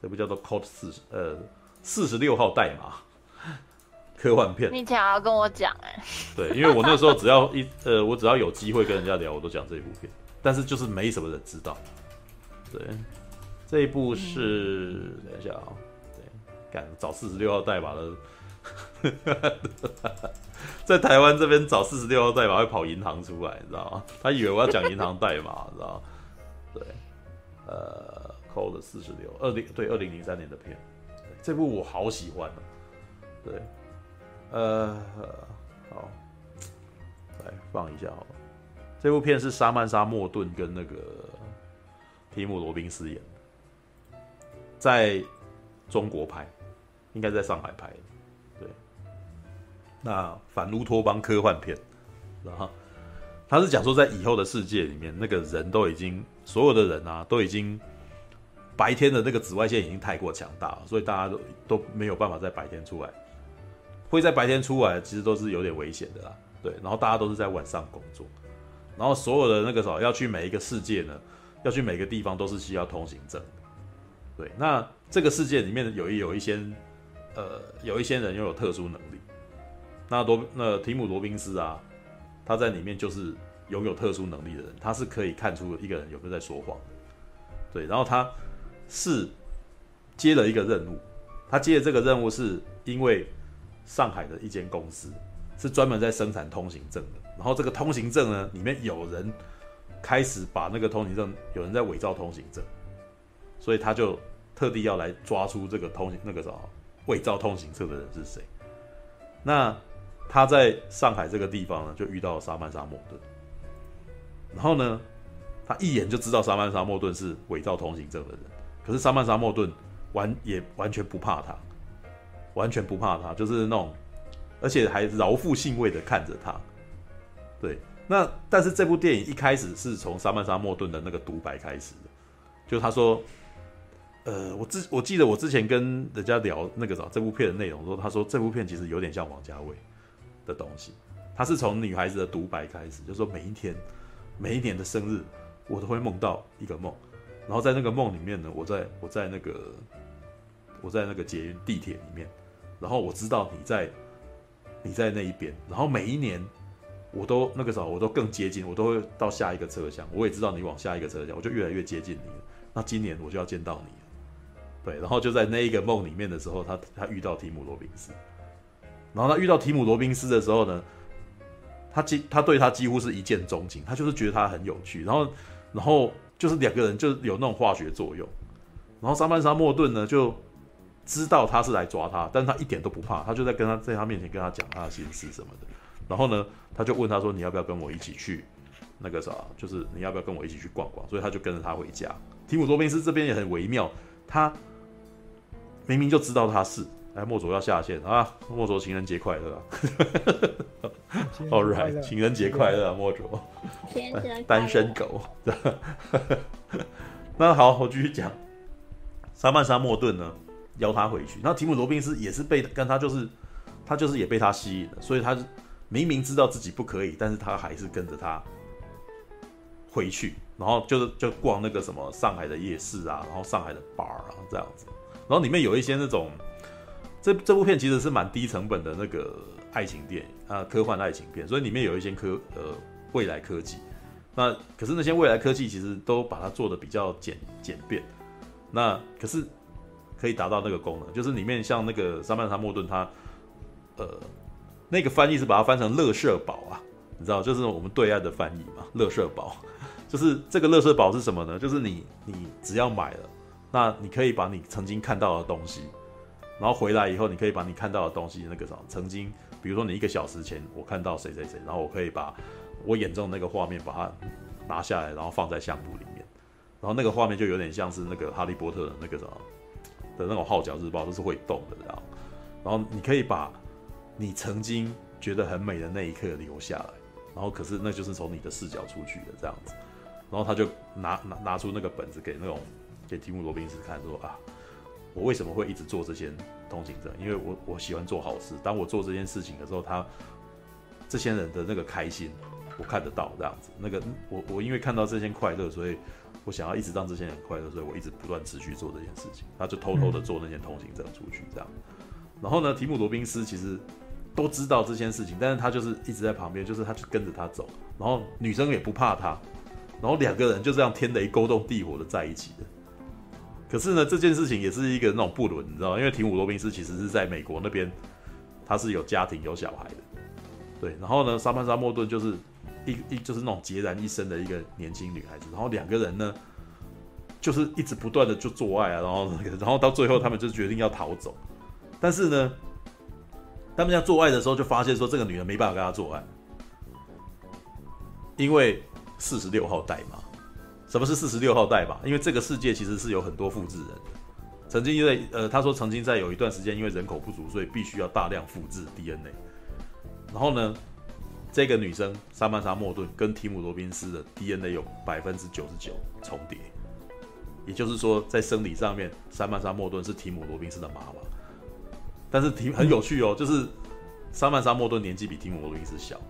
这部叫做《Code 四十》呃，四十六号代码，科幻片。你想要跟我讲哎？对，因为我那时候只要一呃，我只要有机会跟人家聊，我都讲这一部片，但是就是没什么人知道。对，这一部是、嗯、等一下啊、哦，对，敢找四十六号代码的。在台湾这边找四十六号代码会跑银行出来，你知道吗？他以为我要讲银行代码，你知道吗？对，呃，Code 四十六，二零对二零零三年的片，这部我好喜欢、啊、对，呃，好，来放一下好了。这部片是莎曼莎·莫顿跟那个提姆·罗宾斯演的，在中国拍，应该在上海拍的。那反乌托邦科幻片，然后他是讲说，在以后的世界里面，那个人都已经所有的人啊，都已经白天的那个紫外线已经太过强大了，所以大家都都没有办法在白天出来。会在白天出来，其实都是有点危险的啦。对，然后大家都是在晚上工作，然后所有的那个什么要去每一个世界呢，要去每个地方都是需要通行证。对，那这个世界里面有一有一些呃，有一些人拥有特殊能力。那罗那提姆罗宾斯啊，他在里面就是拥有特殊能力的人，他是可以看出一个人有没有在说谎。对，然后他是接了一个任务，他接的这个任务是因为上海的一间公司是专门在生产通行证的，然后这个通行证呢，里面有人开始把那个通行证有人在伪造通行证，所以他就特地要来抓出这个通行那个什么伪造通行证的人是谁。那他在上海这个地方呢，就遇到了莎曼莎·莫顿。然后呢，他一眼就知道沙曼莎·莫顿是伪造通行证的人。可是沙曼莎·莫顿完也完全不怕他，完全不怕他，就是那种，而且还饶富兴味的看着他。对，那但是这部电影一开始是从沙曼莎·莫顿的那个独白开始的，就他说。呃，我之我记得我之前跟人家聊那个啥这部片的内容，说他说这部片其实有点像王家卫的东西，他是从女孩子的独白开始，就是说每一天每一年的生日，我都会梦到一个梦，然后在那个梦里面呢，我在我在那个我在那个捷运地铁里面，然后我知道你在你在那一边，然后每一年我都那个时候我都更接近，我都会到下一个车厢，我也知道你往下一个车厢，我就越来越接近你，那今年我就要见到你。对，然后就在那一个梦里面的时候，他他遇到提姆罗宾斯，然后他遇到提姆罗宾斯的时候呢，他几他对他几乎是一见钟情，他就是觉得他很有趣，然后然后就是两个人就有那种化学作用，然后莎曼莎莫顿呢就知道他是来抓他，但他一点都不怕，他就在跟他在他面前跟他讲他的心事什么的，然后呢他就问他说，你要不要跟我一起去那个啥，就是你要不要跟我一起去逛逛，所以他就跟着他回家。提姆罗宾斯这边也很微妙，他。明明就知道他是，哎，莫卓要下线啊！莫卓情人节快乐啊！All right，情人节快乐啊，莫卓，单身狗。那好，我继续讲。莎曼莎莫顿呢，邀他回去。那提姆罗宾斯也是被跟他就是，他就是也被他吸引了，所以他明明知道自己不可以，但是他还是跟着他回去，然后就是就逛那个什么上海的夜市啊，然后上海的 bar 啊这样子。然后里面有一些那种，这这部片其实是蛮低成本的那个爱情电影啊，科幻爱情片，所以里面有一些科呃未来科技，那可是那些未来科技其实都把它做的比较简简便，那可是可以达到那个功能，就是里面像那个莎曼莎莫顿他呃那个翻译是把它翻成乐色堡啊，你知道就是我们对岸的翻译嘛，乐色堡，就是这个乐色堡是什么呢？就是你你只要买了。那你可以把你曾经看到的东西，然后回来以后，你可以把你看到的东西那个什么，曾经，比如说你一个小时前我看到谁谁谁，然后我可以把我眼中的那个画面把它拿下来，然后放在相簿里面，然后那个画面就有点像是那个哈利波特的那个什么的那种号角日报，都是会动的，然后，然后你可以把你曾经觉得很美的那一刻留下来，然后可是那就是从你的视角出去的这样子，然后他就拿拿拿出那个本子给那种给提姆罗宾斯看，说啊，我为什么会一直做这些通行证？因为我我喜欢做好事，当我做这件事情的时候，他这些人的那个开心我看得到这样子，那个我我因为看到这些快乐，所以我想要一直让这些人快乐，所以我一直不断持续做这件事情，他就偷偷的做那些通行证出去这样，然后呢，提姆罗宾斯其实。都知道这件事情，但是他就是一直在旁边，就是他就跟着他走，然后女生也不怕他，然后两个人就这样天雷勾动地火的在一起的。可是呢，这件事情也是一个那种不伦，你知道吗？因为提姆罗宾斯其实是在美国那边，他是有家庭有小孩的，对。然后呢，莎曼莎莫顿就是一一就是那种孑然一身的一个年轻女孩子，然后两个人呢，就是一直不断的就做爱啊，然后然后到最后他们就决定要逃走，但是呢。他们在做爱的时候，就发现说这个女人没办法跟他做爱，因为四十六号代码。什么是四十六号代码？因为这个世界其实是有很多复制人的。曾经因为呃，他说曾经在有一段时间，因为人口不足，所以必须要大量复制 DNA。然后呢，这个女生萨曼莎莫顿跟提姆罗宾斯的 DNA 有百分之九十九重叠，也就是说，在生理上面，萨曼莎莫顿是提姆罗宾斯的妈妈。但是提很有趣哦，就是莎曼莎莫顿年纪比提姆罗宾斯小，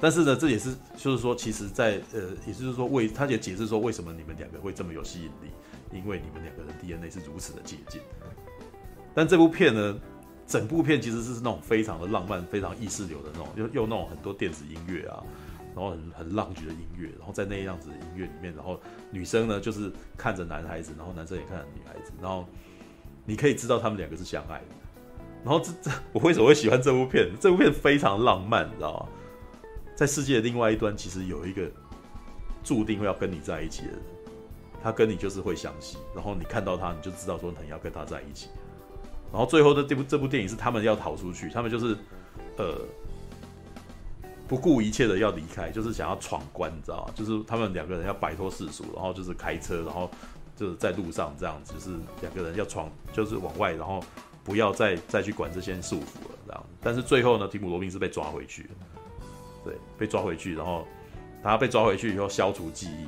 但是呢，这也是就是说，其实在，呃，也就是说为，他也解释说，为什么你们两个会这么有吸引力，因为你们两个人 DNA 是如此的接近。但这部片呢，整部片其实是那种非常的浪漫、非常意识流的那种，又又那种很多电子音乐啊，然后很很浪漫的音乐，然后在那样子的音乐里面，然后女生呢就是看着男孩子，然后男生也看着女孩子，然后。你可以知道他们两个是相爱的，然后这这我为什么会喜欢这部片？这部片非常浪漫，你知道吗？在世界的另外一端，其实有一个注定会要跟你在一起的人，他跟你就是会相吸，然后你看到他，你就知道说你要跟他在一起。然后最后的这部这部电影是他们要逃出去，他们就是呃不顾一切的要离开，就是想要闯关，你知道吗？就是他们两个人要摆脱世俗，然后就是开车，然后。就是在路上这样子，就是两个人要闯，就是往外，然后不要再再去管这些束缚了，这样。但是最后呢，提姆罗宾是被抓回去了，对，被抓回去，然后他被抓回去以后消除记忆，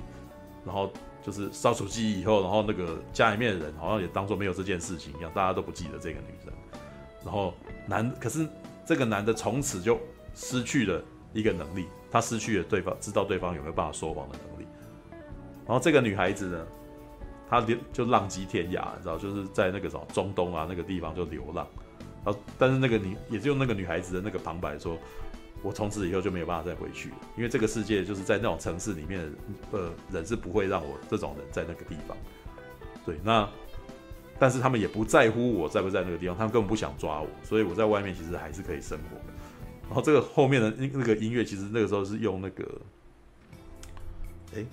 然后就是消除记忆以后，然后那个家里面的人好像也当做没有这件事情一样，大家都不记得这个女生。然后男，可是这个男的从此就失去了一个能力，他失去了对方知道对方有没有办法说谎的能力。然后这个女孩子呢？她就就浪迹天涯，你知道，就是在那个什么中东啊那个地方就流浪，然后但是那个女也就那个女孩子的那个旁白说，我从此以后就没有办法再回去了，因为这个世界就是在那种城市里面，呃，人是不会让我这种人在那个地方。对，那但是他们也不在乎我在不在那个地方，他们根本不想抓我，所以我在外面其实还是可以生活。然后这个后面的那那个音乐，其实那个时候是用那个，哎。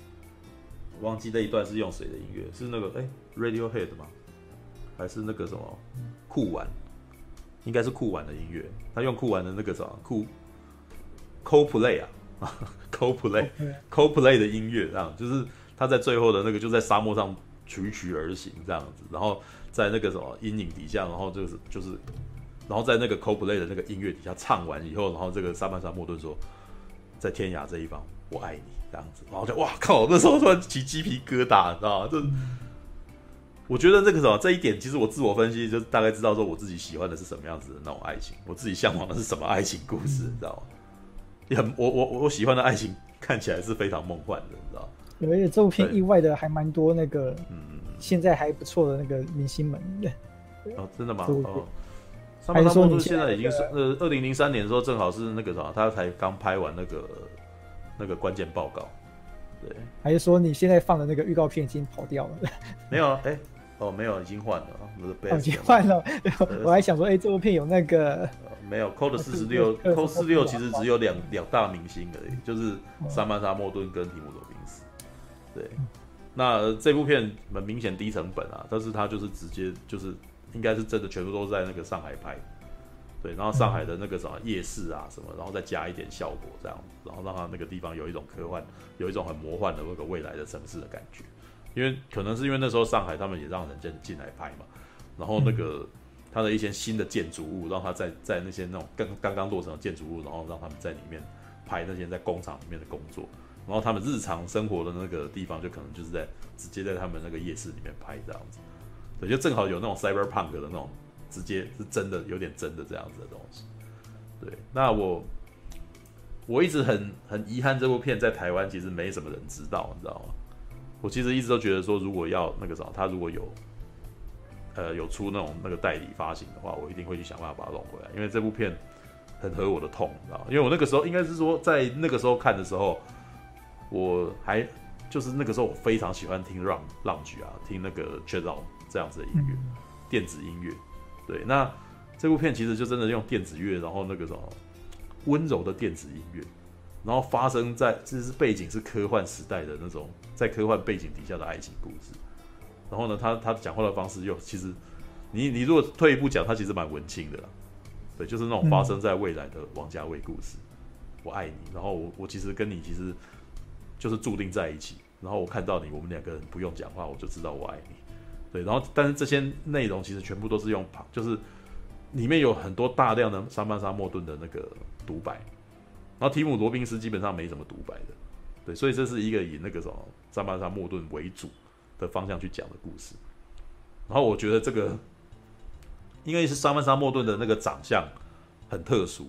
忘记那一段是用谁的音乐？是那个哎、欸、Radiohead 吗？还是那个什么酷玩？应该是酷玩的音乐。他用酷玩的那个什么酷 Coldplay 啊 Coldplay 的音乐，这样就是他在最后的那个就在沙漠上徐徐而行这样子，然后在那个什么阴影底下，然后就是就是，然后在那个 Coldplay 的那个音乐底下唱完以后，然后这个沙曼莎莫顿说，在天涯这一方，我爱你。这样子，然后就哇靠！那时候突然起鸡皮疙瘩，你知道吗？就我觉得这个什么这一点，其实我自我分析就大概知道说我自己喜欢的是什么样子的那种爱情，我自己向往的是什么爱情故事，你知道吗？也很我我我喜欢的爱情 看起来是非常梦幻的，你知道吗？而且这部片意外的还蛮多那个，嗯，现在还不错的那个明星们的。哦，真的吗？哦，还是说你现在已经是呃，二零零三年的时候正好是那个什么，他才刚拍完那个。那个关键报告，对，还是说你现在放的那个预告片已经跑掉了？没有，哎、欸，哦，没有，已经换了，哦、已经换了。我还想说，哎、欸，这部片有那个、呃、没有？Code 四十六，Code 四六其实只有两两大明星而已，就是萨曼莎莫顿跟提姆罗宾斯。对，那这部片很明显低成本啊，但是它就是直接就是应该是真的全部都在那个上海拍。对，然后上海的那个什么夜市啊什么，然后再加一点效果这样，然后让它那个地方有一种科幻，有一种很魔幻的那个未来的城市的感觉。因为可能是因为那时候上海他们也让人家进来拍嘛，然后那个他的一些新的建筑物，让他在在那些那种刚刚刚落成的建筑物，然后让他们在里面拍那些在工厂里面的工作，然后他们日常生活的那个地方就可能就是在直接在他们那个夜市里面拍这样子，对，就正好有那种 cyberpunk 的那种直接是真的有点真的这样子的东西，对，那我我一直很很遗憾这部片在台湾其实没什么人知道，你知道吗？我其实一直都觉得说，如果要那个啥，他如果有。呃，有出那种那个代理发行的话，我一定会去想办法把它弄回来，因为这部片很合我的痛，你知道？因为我那个时候应该是说，在那个时候看的时候，我还就是那个时候我非常喜欢听 lounge 啊，听那个 chill out 这样子的音乐，电子音乐。对，那这部片其实就真的用电子乐，然后那个什么温柔的电子音乐，然后发生在这是背景是科幻时代的那种，在科幻背景底下的爱情故事。然后呢，他他讲话的方式又其实，你你如果退一步讲，他其实蛮文青的啦，对，就是那种发生在未来的王家卫故事，我爱你，然后我我其实跟你其实就是注定在一起，然后我看到你，我们两个人不用讲话，我就知道我爱你，对，然后但是这些内容其实全部都是用旁，就是里面有很多大量的萨曼莎莫顿的那个独白，然后提姆罗宾斯基本上没什么独白的，对，所以这是一个以那个什么萨曼莎莫顿为主。的方向去讲的故事，然后我觉得这个，因为是萨曼莎莫顿的那个长相很特殊，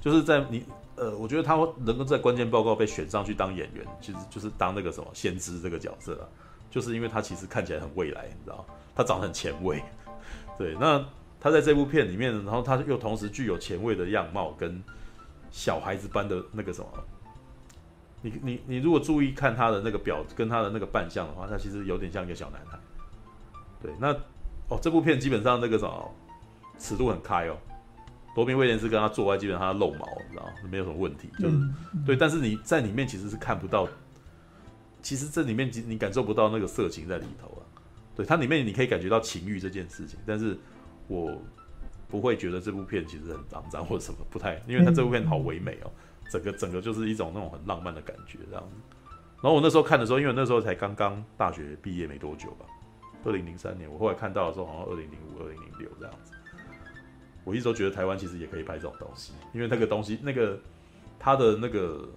就是在你呃，我觉得他能够在关键报告被选上去当演员，其实就是当那个什么先知这个角色啊，就是因为他其实看起来很未来，你知道，他长得很前卫，对，那他在这部片里面，然后他又同时具有前卫的样貌跟小孩子般的那个什么。你你你如果注意看他的那个表跟他的那个扮相的话，他其实有点像一个小男孩。对，那哦，这部片基本上那个什么尺度很开哦。罗宾威廉斯跟他做爱，基本上他露毛，你知道没有什么问题，就是对。但是你在里面其实是看不到，其实这里面你感受不到那个色情在里头啊。对，它里面你可以感觉到情欲这件事情，但是我不会觉得这部片其实很肮脏或者什么不太，因为它这部片好唯美哦。整个整个就是一种那种很浪漫的感觉，这样。然后我那时候看的时候，因为那时候才刚刚大学毕业没多久吧，二零零三年。我后来看到的时候，好像二零零五、二零零六这样子。我一直都觉得台湾其实也可以拍这种东西，因为那个东西，那个它的那个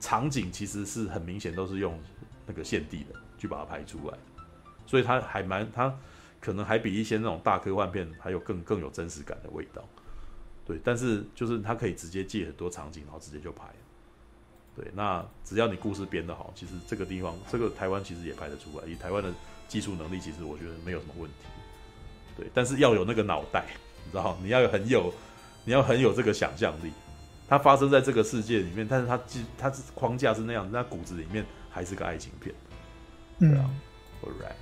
场景其实是很明显都是用那个现地的去把它拍出来，所以它还蛮，它可能还比一些那种大科幻片还有更更有真实感的味道。对，但是就是他可以直接借很多场景，然后直接就拍。对，那只要你故事编得好，其实这个地方，这个台湾其实也拍得出来。以台湾的技术能力，其实我觉得没有什么问题。对，但是要有那个脑袋，你知道，你要有很有，你要很有这个想象力。它发生在这个世界里面，但是它既它是框架是那样子，那骨子里面还是个爱情片。对啊，Alright，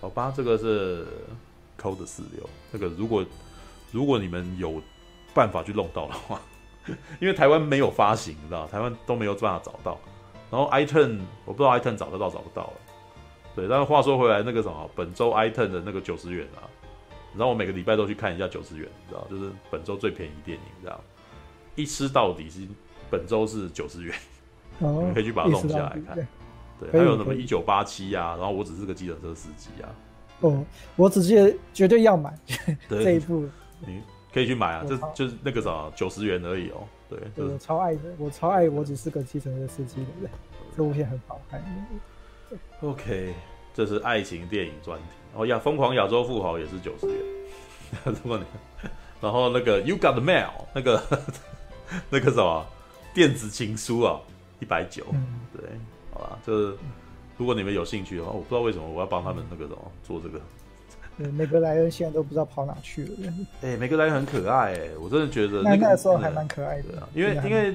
好吧，这个是 Code 46。这个如果如果你们有。办法去弄到的话，因为台湾没有发行，你知道，台湾都没有办法找到。然后 iTunes 我不知道 iTunes 找得到找不到了。对，但是话说回来，那个什么，本周 iTunes 的那个九十元啊，然后我每个礼拜都去看一下九十元，你知道，就是本周最便宜电影，这样一吃到底是本周是九十元，你们可以去把它弄下来看。对，还有什么一九八七呀，然后我只是个计程车司机啊。哦，我只记得绝对要买 这一部。你。可以去买啊，这就是那个啥，九十元而已哦。对，就是、我超爱的，我超爱，我只是个计程车司机的，这部片很好看。OK，这是爱情电影专题。哦呀，疯狂亚洲富豪也是九十元。如果你，然后那个 You Got the Mail，那个那个什么电子情书啊，一百九。对，好吧，就是如果你们有兴趣的话，我不知道为什么我要帮他们那个什么做这个。对，梅格莱恩现在都不知道跑哪去了。哎、欸，梅格莱恩很可爱哎，我真的觉得那个、那个时候还蛮可爱的。啊、因为因为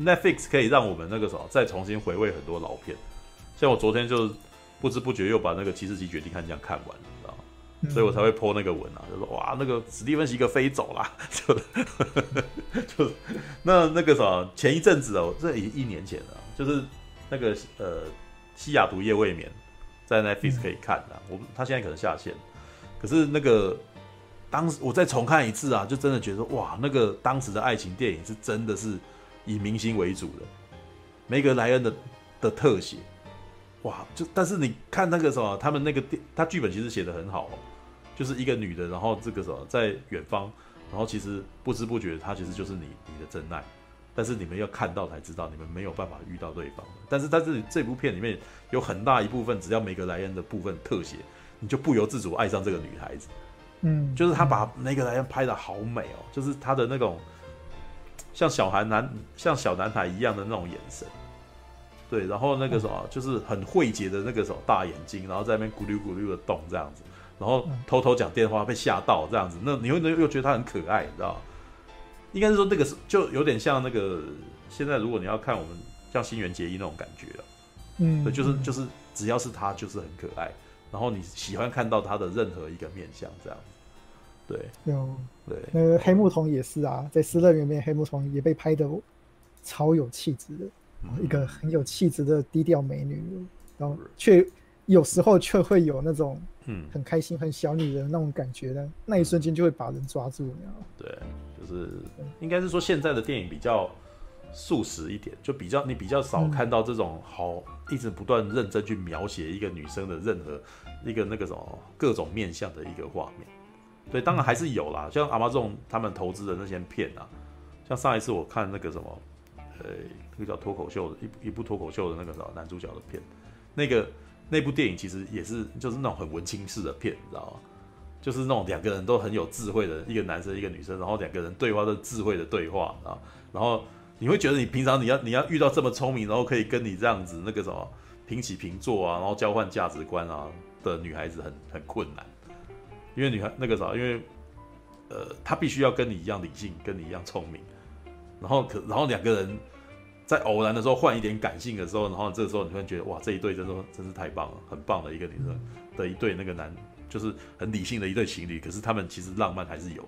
Netflix 可以让我们那个什么再重新回味很多老片，像我昨天就不知不觉又把那个《七十七决定》看这样看完了，你知道吗？嗯、所以我才会 po 那个文啊，就说哇，那个史蒂芬·席格飞走了，就就那那个什么，前一阵子哦，这已经一年前了，就是那个呃，《西雅图夜未眠》在 Netflix 可以看的，嗯、我他现在可能下线。可是那个，当时我再重看一次啊，就真的觉得哇，那个当时的爱情电影是真的是以明星为主的，梅格莱恩的的特写，哇，就但是你看那个什么，他们那个电，他剧本其实写的很好哦，就是一个女的，然后这个什么在远方，然后其实不知不觉她其实就是你你的真爱，但是你们要看到才知道，你们没有办法遇到对方。但是在这这部片里面有很大一部分，只要梅格莱恩的部分特写，你就不由自主爱上这个女孩子。嗯，就是他把梅格莱恩拍的好美哦，就是他的那种像小孩男像小男孩一样的那种眼神。对，然后那个什么，就是很慧洁的那个什么大眼睛，然后在那边咕噜咕噜的动这样子，然后偷偷讲电话被吓到这样子，那你会又觉得他很可爱，你知道？应该是说那个是就有点像那个现在如果你要看我们像新垣结衣那种感觉了，嗯，对，就是就是只要是他就是很可爱，然后你喜欢看到他的任何一个面相这样。子，对，有，对，那个黑木瞳也是啊，在《失乐园》里面黑木瞳也被拍的超有气质的。一个很有气质的低调美女，然后却有时候却会有那种嗯。很开心、很小女人那种感觉的，那一瞬间就会把人抓住，你知道吗？对，就是应该是说现在的电影比较素食一点，就比较你比较少看到这种好一直不断认真去描写一个女生的任何一个那个什么各种面相的一个画面。对，当然还是有啦，像阿妈这种他们投资的那些片啊，像上一次我看那个什么。呃，那个叫脱口秀的一一部脱口秀的那个什么男主角的片，那个那部电影其实也是就是那种很文青式的片，你知道吗？就是那种两个人都很有智慧的一个男生一个女生，然后两个人对话都是智慧的对话啊，然后你会觉得你平常你要你要遇到这么聪明，然后可以跟你这样子那个什么平起平坐啊，然后交换价值观啊的女孩子很很困难，因为女孩那个啥，因为呃她必须要跟你一样理性，跟你一样聪明。然后可，然后两个人在偶然的时候换一点感性的时候，然后这个时候你会觉得哇，这一对真的真是太棒了，很棒的一个女生的一对那个男，就是很理性的一对情侣。可是他们其实浪漫还是有，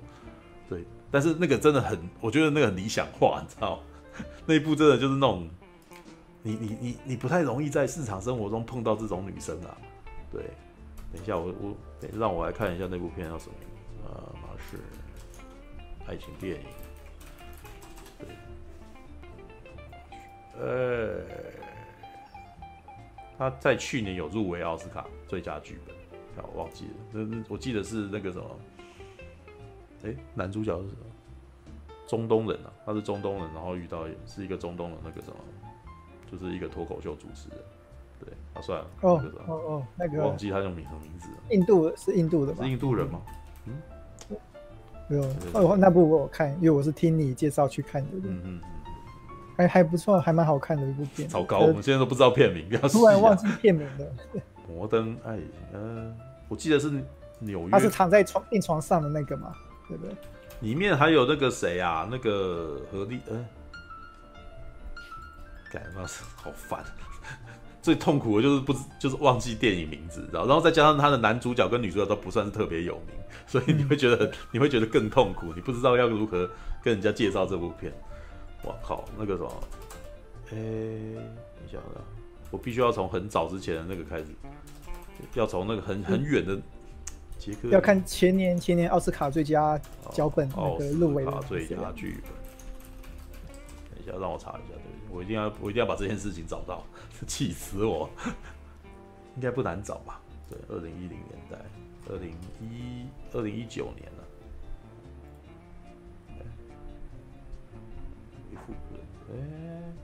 对。但是那个真的很，我觉得那个很理想化，你知道？那一部真的就是那种，你你你你不太容易在日常生活中碰到这种女生啊。对，等一下我我让我来看一下那部片叫什么名字啊？是爱情电影。对呃，他在去年有入围奥斯卡最佳剧本，我忘记了，那我记得是那个什么，哎、男主角是什么？中东人啊，他是中东人，然后遇到也是一个中东的那个什么，就是一个脱口秀主持人，对，他算了，哦哦哦，那个忘记他叫名什么名字了，印度是印度的吧？是印度人吗？嗯，没有，哦，那部我有看，因为我是听你介绍去看的，嗯嗯。还还不错，还蛮好看的一部片。糟糕，我们现在都不知道片名，突然忘记片名了。摩登爱情，嗯，我记得是纽约。他是躺在床病床上的那个嘛，对不对？里面还有那个谁啊？那个何丽，嗯，感觉是好烦。最痛苦的就是不就是忘记电影名字，然后然后再加上他的男主角跟女主角都不算是特别有名，所以你会觉得、嗯、你会觉得更痛苦，你不知道要如何跟人家介绍这部片。我靠，那个什么，哎、欸，你想想，我必须要从很早之前的那个开始，要从那个很很远的杰克，要看前年前年奥斯卡最佳脚本那个入围的最佳剧本。等一下，让我查一下，对，我一定要 我一定要把这件事情找到，气死我！应该不难找吧？对，二零一零年代，二零一二零一九年了。哎，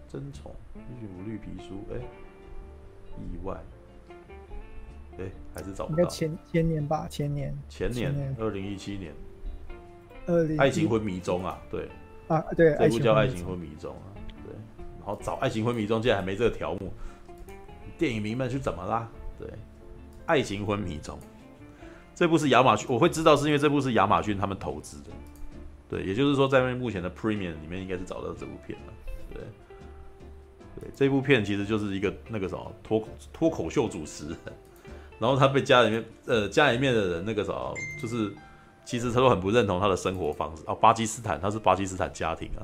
争宠，一五绿皮书，哎，意外，哎，还是找不到。应该前前年吧，前年。前年，二零一七年。二零。爱情昏迷中啊，对。啊，对。这部叫《爱情昏迷中》啊，对。然后找《爱情昏迷中》，竟然还没这个条目，电影迷们是怎么啦？对，《爱情昏迷中》这部是亚马逊，我会知道是因为这部是亚马逊他们投资的，对，也就是说在目前的 Premium 里面应该是找到这部片了。对，对，这部片其实就是一个那个什么脱脱口秀主持人，然后他被家里面呃家里面的人那个什么，就是其实他都很不认同他的生活方式哦，巴基斯坦他是巴基斯坦家庭啊，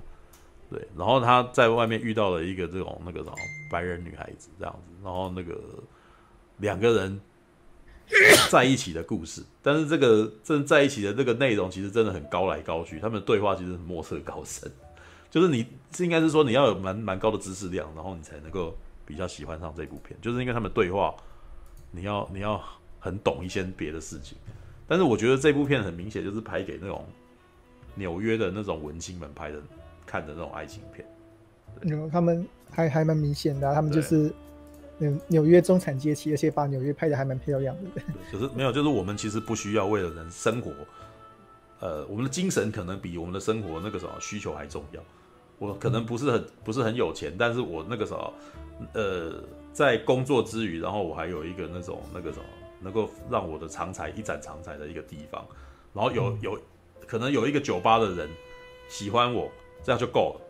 对，然后他在外面遇到了一个这种那个什么白人女孩子这样子，然后那个两个人在一起的故事，但是这个正在一起的这个内容其实真的很高来高去，他们的对话其实很莫测高深。就是你是应该是说你要有蛮蛮高的知识量，然后你才能够比较喜欢上这部片。就是因为他们对话，你要你要很懂一些别的事情，但是我觉得这部片很明显就是拍给那种纽约的那种文青们拍的看的那种爱情片。有他们还还蛮明显的、啊，他们就是纽纽约中产阶级，而且把纽约拍的还蛮漂亮的。可是没有，就是我们其实不需要为了人生活，呃，我们的精神可能比我们的生活那个什么需求还重要。我可能不是很不是很有钱，但是我那个时候，呃，在工作之余，然后我还有一个那种那个什么，能够让我的长才一展长才的一个地方，然后有有可能有一个酒吧的人喜欢我，这样就够了。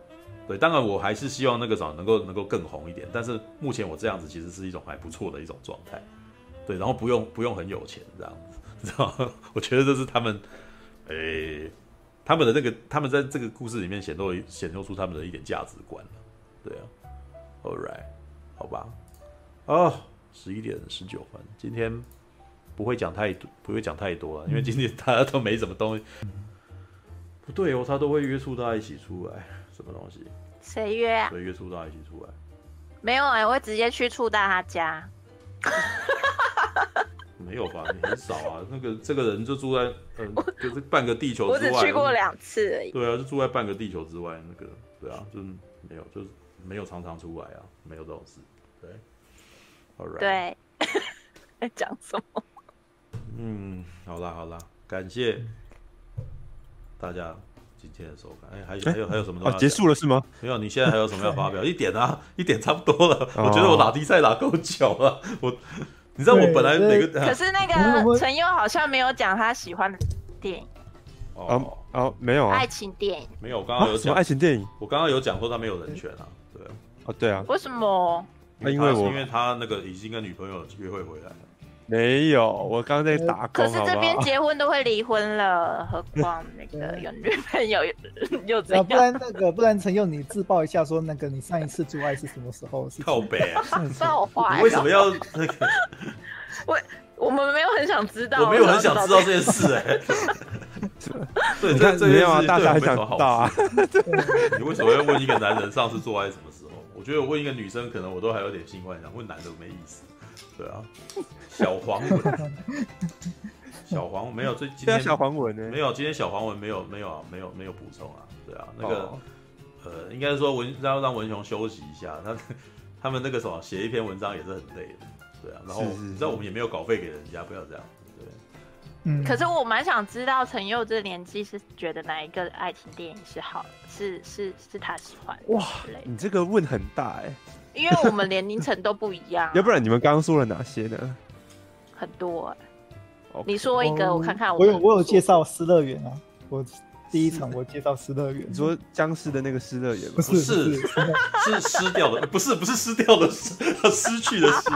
对，当然我还是希望那个什么能够能够更红一点，但是目前我这样子其实是一种还不错的一种状态。对，然后不用不用很有钱这样子，知道吗？我觉得这是他们，诶、欸。他们的那个，他们在这个故事里面显露显露出他们的一点价值观，对啊，All right，好吧，哦，十一点十九分，今天不会讲太多，不会讲太多了，因为今天大家都没什么东西。不对哦，他都会约束大家一起出来，什么东西？谁约啊？谁约束大家一起出来？没有哎、欸，我会直接去触大他家。没有吧？你很少啊。那个这个人就住在，嗯、呃，就是半个地球之外。我只去过两次而已。对啊，就住在半个地球之外。那个，对啊，就是没有，就是没有常常出来啊，没有这种事。对对。在讲什么？嗯，好啦好啦，感谢大家今天的收看。哎，还有还有还有什么东西？啊，结束了是吗？没有，你现在还有什么要发表？一点啊，一点差不多了。我觉得我打比赛打够久了，我。你知道我本来哪个？可是那个陈佑好像没有讲他喜欢的电影。哦哦，没有啊。爱情电影没有，我刚刚有讲爱情电影。我刚刚有讲说他没有人权啊，对啊。哦，对啊。为什么？那因为我因为他那个已经跟女朋友约会回来了。没有，我刚刚在打工。可是这边结婚都会离婚了，何况那个有女朋友又怎样？不然那个，不然陈佑你自曝一下，说那个你上一次做爱是什么时候？靠北啊！造化！你为什么要 那个？我我们没有很想知道，我没有很想知道这件事哎。对，这这没有啊，大家很想知道啊。你为什么要问一个男人上次做爱什么觉得我问一个女生，可能我都还有点性幻想，问男的没意思。对啊，小黄文，小黄没有最今天小黄文呢？没有，今天小黄文没有没有没有没有补充啊。对啊，那个呃，应该是说文让让文雄休息一下，他他们那个什么写一篇文章也是很累的。对啊，然后你知道我们也没有稿费给人家，不要这样。可是我蛮想知道陈佑这年纪是觉得哪一个爱情电影是好，是是是他喜欢。哇，你这个问很大哎。因为我们年龄层都不一样。要不然你们刚刚说了哪些呢？很多哎。你说一个，我看看。我有我有介绍《失乐园》啊，我。第一场我介绍失乐园，你说僵尸的那个失乐园吗？不是，是是失掉的，不是不是失掉的失，失去的失。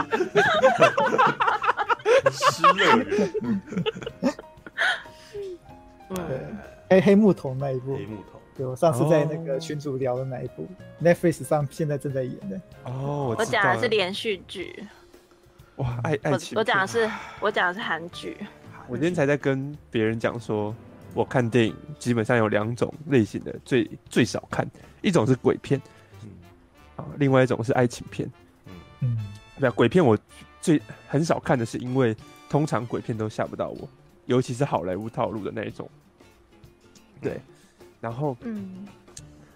失乐园。黑黑木瞳那一部。黑木瞳。对，我上次在那个群组聊的那一部，Netflix 上现在正在演的。哦，我讲的是连续剧。哇，爱爱情。我讲的是我讲的是韩剧。我今天才在跟别人讲说。我看电影基本上有两种类型的，最最少看，一种是鬼片，啊，另外一种是爱情片，嗯嗯，对，鬼片我最很少看的是因为通常鬼片都吓不到我，尤其是好莱坞套路的那一种，对，然后嗯，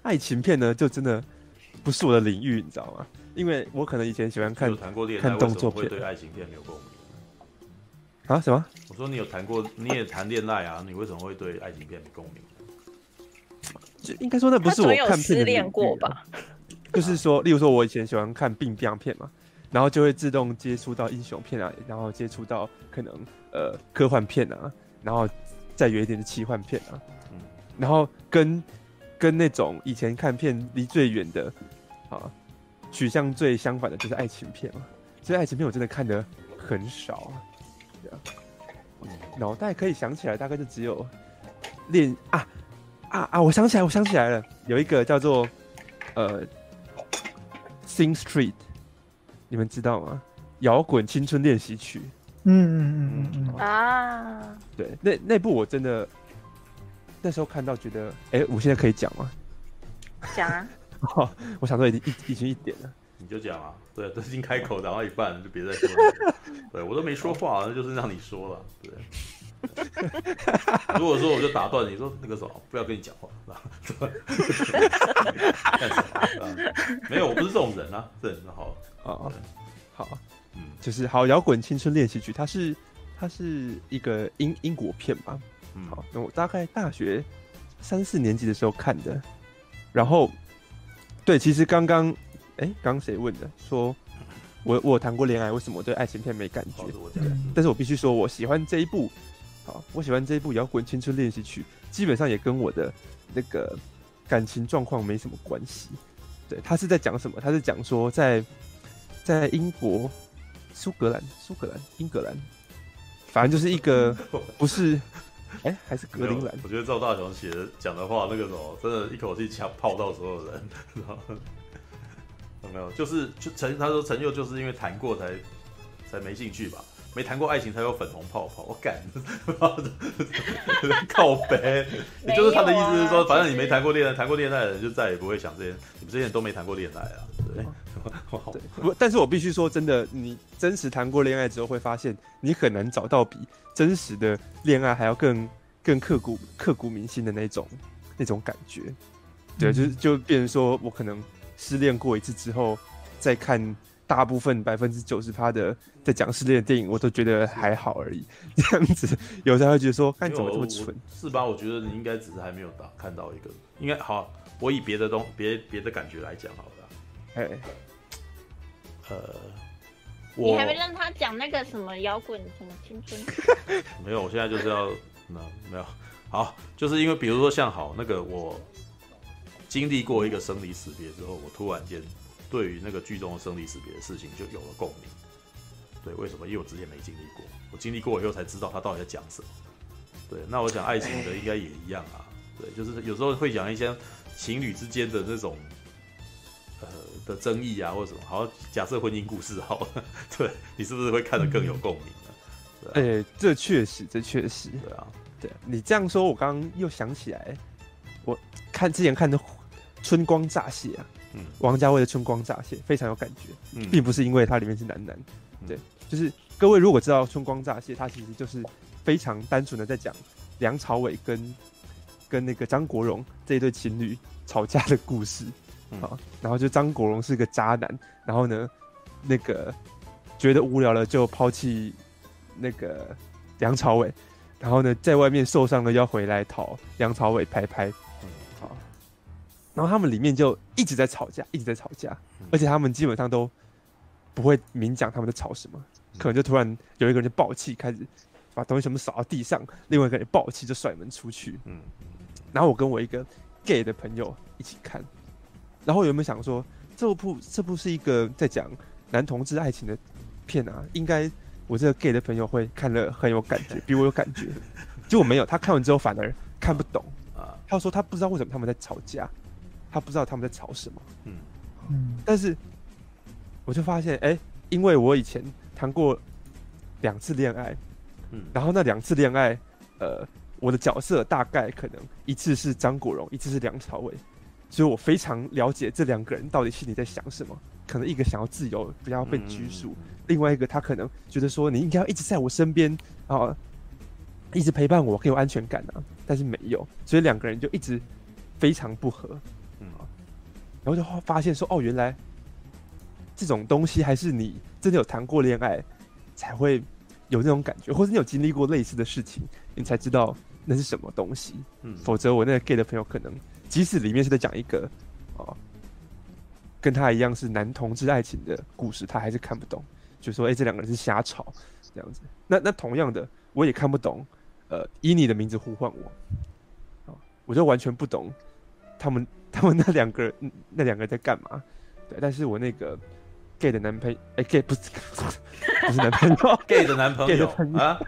爱情片呢就真的不是我的领域，你知道吗？因为我可能以前喜欢看看动作片，对爱情片没有共鸣。啊？什么？我说你有谈过，你也谈恋爱啊？你为什么会对爱情片没共鸣？就应该说那不是我看片的恋过吧？就是说，例如说，我以前喜欢看病病片嘛，然后就会自动接触到英雄片啊，然后接触到可能呃科幻片啊，然后再远一点的奇幻片啊，嗯，然后跟跟那种以前看片离最远的啊取向最相反的就是爱情片嘛，所以爱情片我真的看的很少啊。脑袋可以想起来，大概就只有恋啊啊啊！我想起来，我想起来了，有一个叫做呃《Sing Street》，你们知道吗？摇滚青春练习曲。嗯嗯嗯嗯嗯啊！对，那那部我真的那时候看到，觉得哎、欸，我现在可以讲吗？讲啊！我想说已经一已经一点了。你就讲啊，对，都已经开口讲到一半，就别再说了。对我都没说话，那就是让你说了。对，如果说我就打断你说那个什么，不要跟你讲话？没有，我不是这种人啊。对，那好啊，好，嗯，就是好摇滚青春练习曲，它是它是一个英英国片嘛。嗯，好，那我大概大学三四年级的时候看的，然后对，其实刚刚哎，刚谁问的？说我我谈过恋爱，为什么我对爱情片没感觉？但是我必须说，我喜欢这一部。好，我喜欢这一部《摇滚青春练习曲》，基本上也跟我的那个感情状况没什么关系。对，他是在讲什么？他是讲说在在英国、苏格兰、苏格兰、英格兰，反正就是一个 不是，哎、欸，还是格林兰。我觉得赵大雄写的讲的话，那个什么，真的一口气抢泡到所有人。有 没有？就是就陈他说陈佑就是因为谈过才才没兴趣吧。没谈过爱情才有粉红泡泡，我敢，靠北，也就是他的意思是说，啊、反正你没谈过恋爱，谈过恋爱的人就再也不会想这些，你们这些人都没谈过恋爱啊，对，对，不，但是我必须说，真的，你真实谈过恋爱之后，会发现你很难找到比真实的恋爱还要更更刻骨刻骨铭心的那种那种感觉，对，就是就变成说我可能失恋过一次之后再看。大部分百分之九十趴的在讲失恋的电影，我都觉得还好而已。这样子，有时候会觉得说，看怎么这么蠢？是吧？我觉得你应该只是还没有到看到一个，应该好。我以别的东别别的感觉来讲好了。哎，呃，你还没让他讲那个什么摇滚什么青春？没有，我现在就是要那没有好，就是因为比如说像好那个我经历过一个生离死别之后，我突然间。对于那个剧中的生离死别的事情，就有了共鸣。对，为什么？因为我之前没经历过，我经历过以后才知道他到底在讲什么。对，那我想爱情的应该也一样啊。对，就是有时候会讲一些情侣之间的那种呃的争议啊，或者什么。好，假设婚姻故事好了，对你是不是会看得更有共鸣呢？哎、欸，这确实，这确实。对啊，对你这样说，我刚刚又想起来，我看之前看的《春光乍泄》啊。嗯，王家卫的《春光乍泄》非常有感觉，嗯，并不是因为它里面是男男，嗯、对，就是各位如果知道《春光乍泄》，它其实就是非常单纯的在讲梁朝伟跟跟那个张国荣这一对情侣吵架的故事，啊、嗯，然后就张国荣是个渣男，然后呢，那个觉得无聊了就抛弃那个梁朝伟，然后呢，在外面受伤了要回来讨梁朝伟拍拍。然后他们里面就一直在吵架，一直在吵架，而且他们基本上都不会明讲他们在吵什么，可能就突然有一个人就爆气，开始把东西全部扫到地上，另外一个人爆气就甩门出去。嗯，然后我跟我一个 gay 的朋友一起看，然后我有没有想说，这部这部是一个在讲男同志爱情的片啊？应该我这个 gay 的朋友会看了很有感觉，比我有感觉。结果没有，他看完之后反而看不懂啊，他说他不知道为什么他们在吵架。他不知道他们在吵什么，嗯嗯，但是我就发现，哎、欸，因为我以前谈过两次恋爱，嗯，然后那两次恋爱，呃，我的角色大概可能一次是张国荣，一次是梁朝伟，所以我非常了解这两个人到底心里在想什么。可能一个想要自由，不要被拘束；嗯、另外一个他可能觉得说，你应该要一直在我身边啊，一直陪伴我，很有安全感啊。但是没有，所以两个人就一直非常不合。然后就发现说，哦，原来这种东西还是你真的有谈过恋爱才会有那种感觉，或者你有经历过类似的事情，你才知道那是什么东西。嗯，否则我那个 gay 的朋友可能，即使里面是在讲一个哦，跟他一样是男同志爱情的故事，他还是看不懂，就说，哎，这两个人是瞎吵这样子。那那同样的，我也看不懂，呃，以你的名字呼唤我，哦，我就完全不懂他们。他们那两个人，那两个人在干嘛？对，但是我那个 gay 的男朋友，哎、欸、，gay 不是 不是男朋友，gay 的男朋友啊？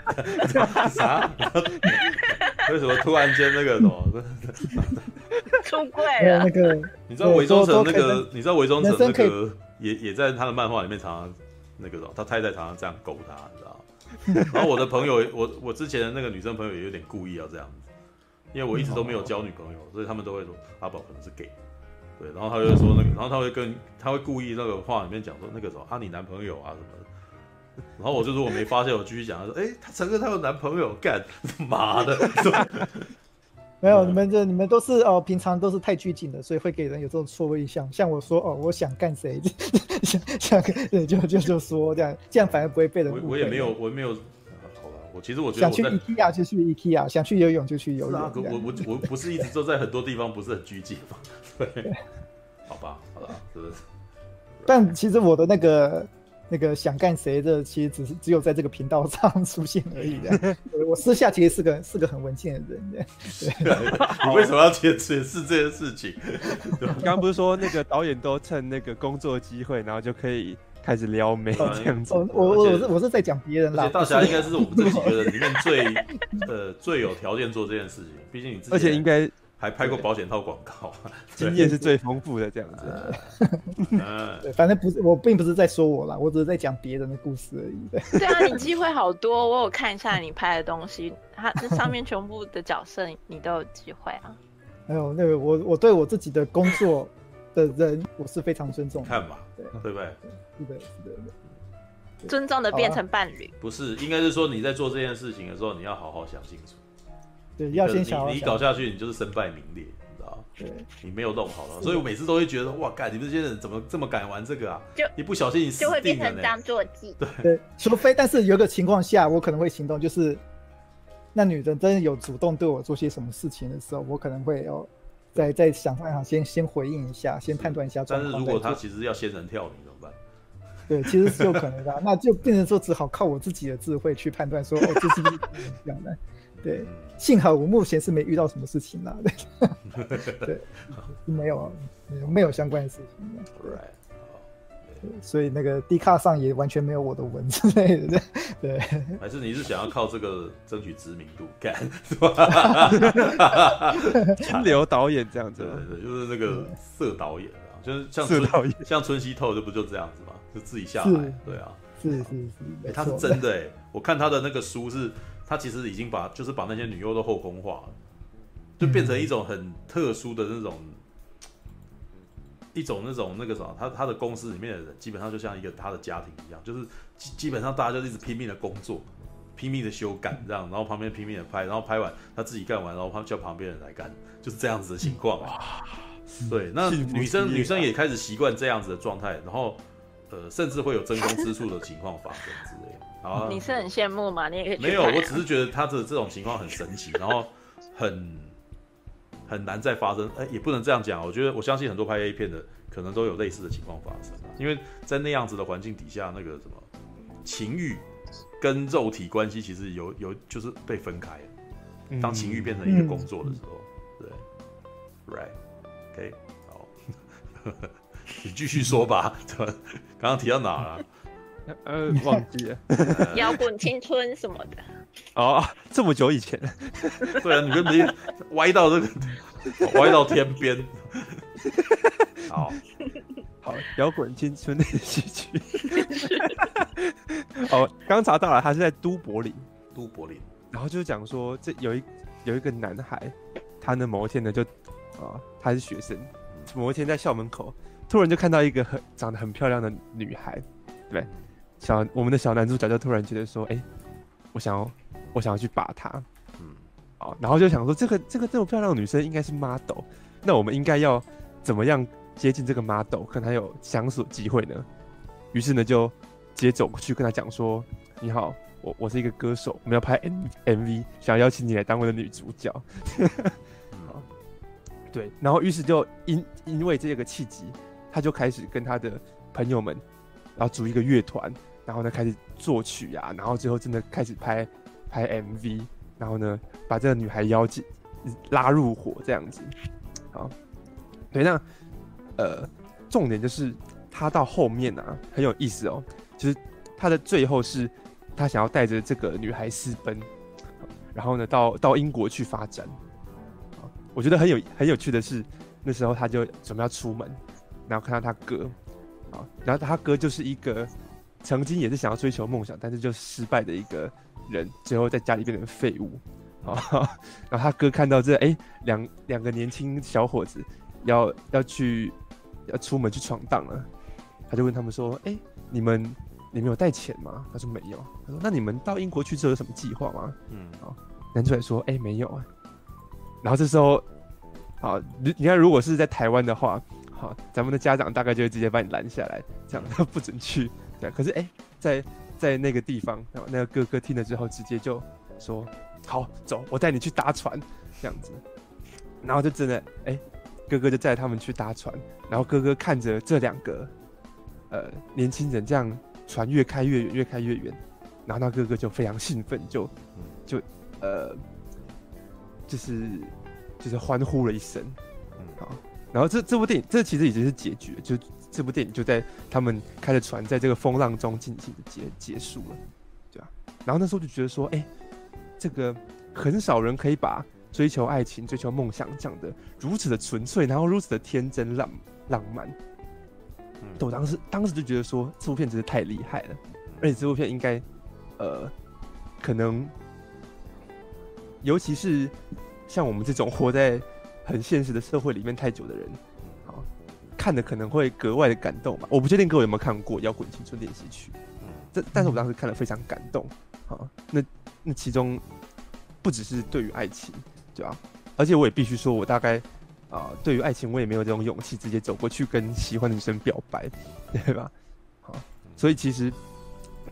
啥？为什么突然间那个什么出柜了？那个你知道韦忠诚那个？你知道韦忠诚那个也也在他的漫画里面常常那个什么？他太太常常这样勾他，你知道？然后我的朋友，我我之前的那个女生朋友也有点故意要这样子。因为我一直都没有交女朋友，所以他们都会说阿宝可能是 gay，对，然后他就会说那个，然后他会跟他会故意那个话里面讲说那个什么啊你男朋友啊什么的，然后我就如果没发现，我继续讲，他说：“哎、欸，他承认他有男朋友，干 妈的。”没有，你们这你们都是哦，平常都是太拘谨的，所以会给人有这种错位印象。像我说哦，我想干谁，想想对，就就就说这样，这样反而不会被人误会。我我也没有，我没有。我其实我觉得我想去 IKEA 就去 IKEA，想去游泳就去游泳。我我我不是一直都在很多地方不是很拘谨吗？对，好吧，好了，是不是？但其实我的那个。那个想干谁的，其实只是只有在这个频道上出现而已的。我私下其实是个是个很文静的人的。对，你为什么要解解释这件事情？刚刚不是说那个导演都趁那个工作机会，然后就可以开始撩妹这样子？我我我是我是在讲别人啦。大侠应该是我们这几个人里面最呃最有条件做这件事情，毕竟你自己。而且应该。还拍过保险套广告，经验是最丰富的这样子。嗯，对，反正不是，我并不是在说我啦，我只是在讲别人的故事而已。对，对啊，你机会好多，我有看一下你拍的东西，它这上面全部的角色你都有机会啊。没有，那个我我对我自己的工作的人，我是非常尊重的。看吧，对对不对？是的，是的，尊重的变成伴侣。不是，应该是说你在做这件事情的时候，你要好好想清楚。对，要先想，你你搞下去，你就是身败名裂，你知道对，你没有弄好了，所以我每次都会觉得，哇，干，你们这些人怎么这么敢玩这个啊？就一不小心你就会变成当作计。对对，除非，但是有个情况下，我可能会行动，就是那女人真的有主动对我做些什么事情的时候，我可能会哦，再再想办法先先回应一下，先判断一下。但是如果他其实要先人跳你怎么办？对，其实是有可能的，那就变成说只好靠我自己的智慧去判断说，哦，这是不是 这样的？对，幸好我目前是没遇到什么事情啦。对，对，没有，没有，没有相关的事情。对，所以那个 D 卡上也完全没有我的文之类的。对，还是你是想要靠这个争取知名度干是吧？金流导演这样子，对对，就是那个色导演啊，就是像春导演，像春熙透就不就这样子嘛，就自己下来。对啊，是是是，哎，他是真的哎，我看他的那个书是。他其实已经把，就是把那些女优都后空化了，就变成一种很特殊的那种，一种那种那个什么，他他的公司里面的人基本上就像一个他的家庭一样，就是基基本上大家就一直拼命的工作，拼命的修改这样，然后旁边拼命的拍，然后拍完他自己干完，然后他叫旁边人来干，就是这样子的情况。对，那女生女生也开始习惯这样子的状态，然后呃，甚至会有争风吃醋的情况发生之类的。啊、你是很羡慕吗？你也可以没有，我只是觉得他的这种情况很神奇，然后很很难再发生。哎、欸，也不能这样讲。我觉得我相信很多拍 A 片的可能都有类似的情况发生，因为在那样子的环境底下，那个什么情欲跟肉体关系其实有有就是被分开。当情欲变成一个工作的时候，嗯、对，right，OK，、okay, 好，你继续说吧。刚刚提到哪了？呃，忘记了，摇滚青春什么的。哦，这么久以前。对啊，你们没歪到这个，歪到天边。好，好，摇滚青春的戏剧。哦，刚查到了，他是在都柏林。都柏林。然后就是讲说，这有一有一个男孩，他呢某一天呢就，啊、哦，他是学生，某一天在校门口，突然就看到一个很长得很漂亮的女孩，对。小我们的小男主角就突然觉得说：“哎、欸，我想要，我想要去把她。”嗯，好，然后就想说：“这个这个这么漂亮的女生应该是 model，那我们应该要怎么样接近这个 model，看她有相处机会呢？”于是呢，就直接走过去跟她讲说：“你好，我我是一个歌手，我们要拍 M MV，想要邀请你来当我的女主角。”好，对，然后于是就因因为这个契机，他就开始跟他的朋友们，然后组一个乐团。然后呢，开始作曲啊，然后最后真的开始拍拍 MV，然后呢，把这个女孩邀进拉入伙这样子。好，对，那呃，重点就是他到后面啊很有意思哦，就是他的最后是他想要带着这个女孩私奔，然后呢到到英国去发展。我觉得很有很有趣的是，那时候他就准备要出门，然后看到他哥，啊，然后他哥就是一个。曾经也是想要追求梦想，但是就失败的一个人，最后在家里变成废物啊。然后他哥看到这，哎，两两个年轻小伙子要要去要出门去闯荡了，他就问他们说：“哎，你们你们有带钱吗？他说没有。他说那你们到英国去之后有什么计划吗？嗯，好，男主角说哎、欸、没有啊。然后这时候，好，你你看如果是在台湾的话，好，咱们的家长大概就会直接把你拦下来，这样他不准去。对，可是哎、欸，在在那个地方，然后那个哥哥听了之后，直接就说好走，我带你去搭船，这样子。然后就真的哎。欸哥哥就载他们去搭船，然后哥哥看着这两个，呃，年轻人这样船越开越远，越开越远，然后那哥哥就非常兴奋，就就呃，就是就是欢呼了一声，然后这这部电影这其实已经是结局了，就这部电影就在他们开着船在这个风浪中进行的结结束了，对啊？然后那时候就觉得说，哎，这个很少人可以把。追求爱情、追求梦想，讲的如此的纯粹，然后如此的天真浪浪漫。嗯，我当时当时就觉得说，这部片真是太厉害了，而且这部片应该，呃，可能，尤其是像我们这种活在很现实的社会里面太久的人，啊，看的可能会格外的感动吧。我不确定各位有没有看过《摇滚青春练习曲》，嗯，但但是我当时看了非常感动，啊，那那其中不只是对于爱情。对啊，而且我也必须说，我大概啊、呃，对于爱情，我也没有这种勇气直接走过去跟喜欢的女生表白，对吧？好，所以其实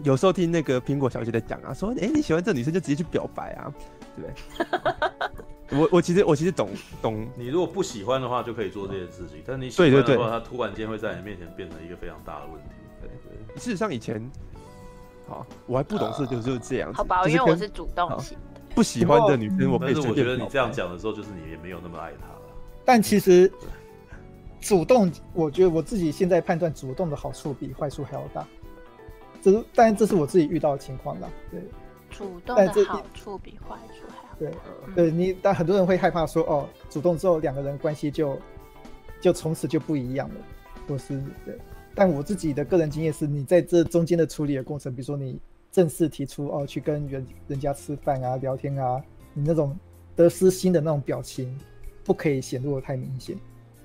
有时候听那个苹果小姐在讲啊，说，哎，你喜欢这女生就直接去表白啊，对不对？我我其实我其实懂懂，你如果不喜欢的话，就可以做这件事情，但你喜欢的话，他突然间会在你面前变成一个非常大的问题。对对，事实上以前，好，我还不懂事，就就是这样子。好吧，因为我是主动型。不喜欢的女生，我但是我觉得你这样讲的时候，就是你也没有那么爱她了。但其实主动，我觉得我自己现在判断，主动的好处比坏处还要大。这是，但这是我自己遇到的情况啦。对，主动的好处比坏处还要对。对，你但很多人会害怕说，哦，主动之后两个人关系就就从此就不一样了，或是对。但我自己的个人经验是，你在这中间的处理的过程，比如说你。正式提出哦，去跟人人家吃饭啊、聊天啊，你那种得失心的那种表情，不可以显露的太明显。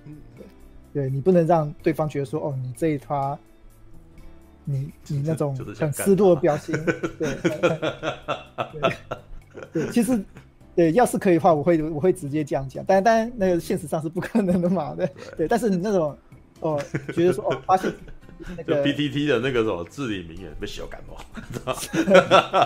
嗯，对，对你不能让对方觉得说，哦，你这一趴，你你那种很失落的表情，对，对，对，其实，对，要是可以的话，我会我会直接这样讲，但当然那个现实上是不可能的嘛，对，对，但是你那种，哦，觉得说，哦，发现。就 B T T 的那个什么至理名言被小感冒，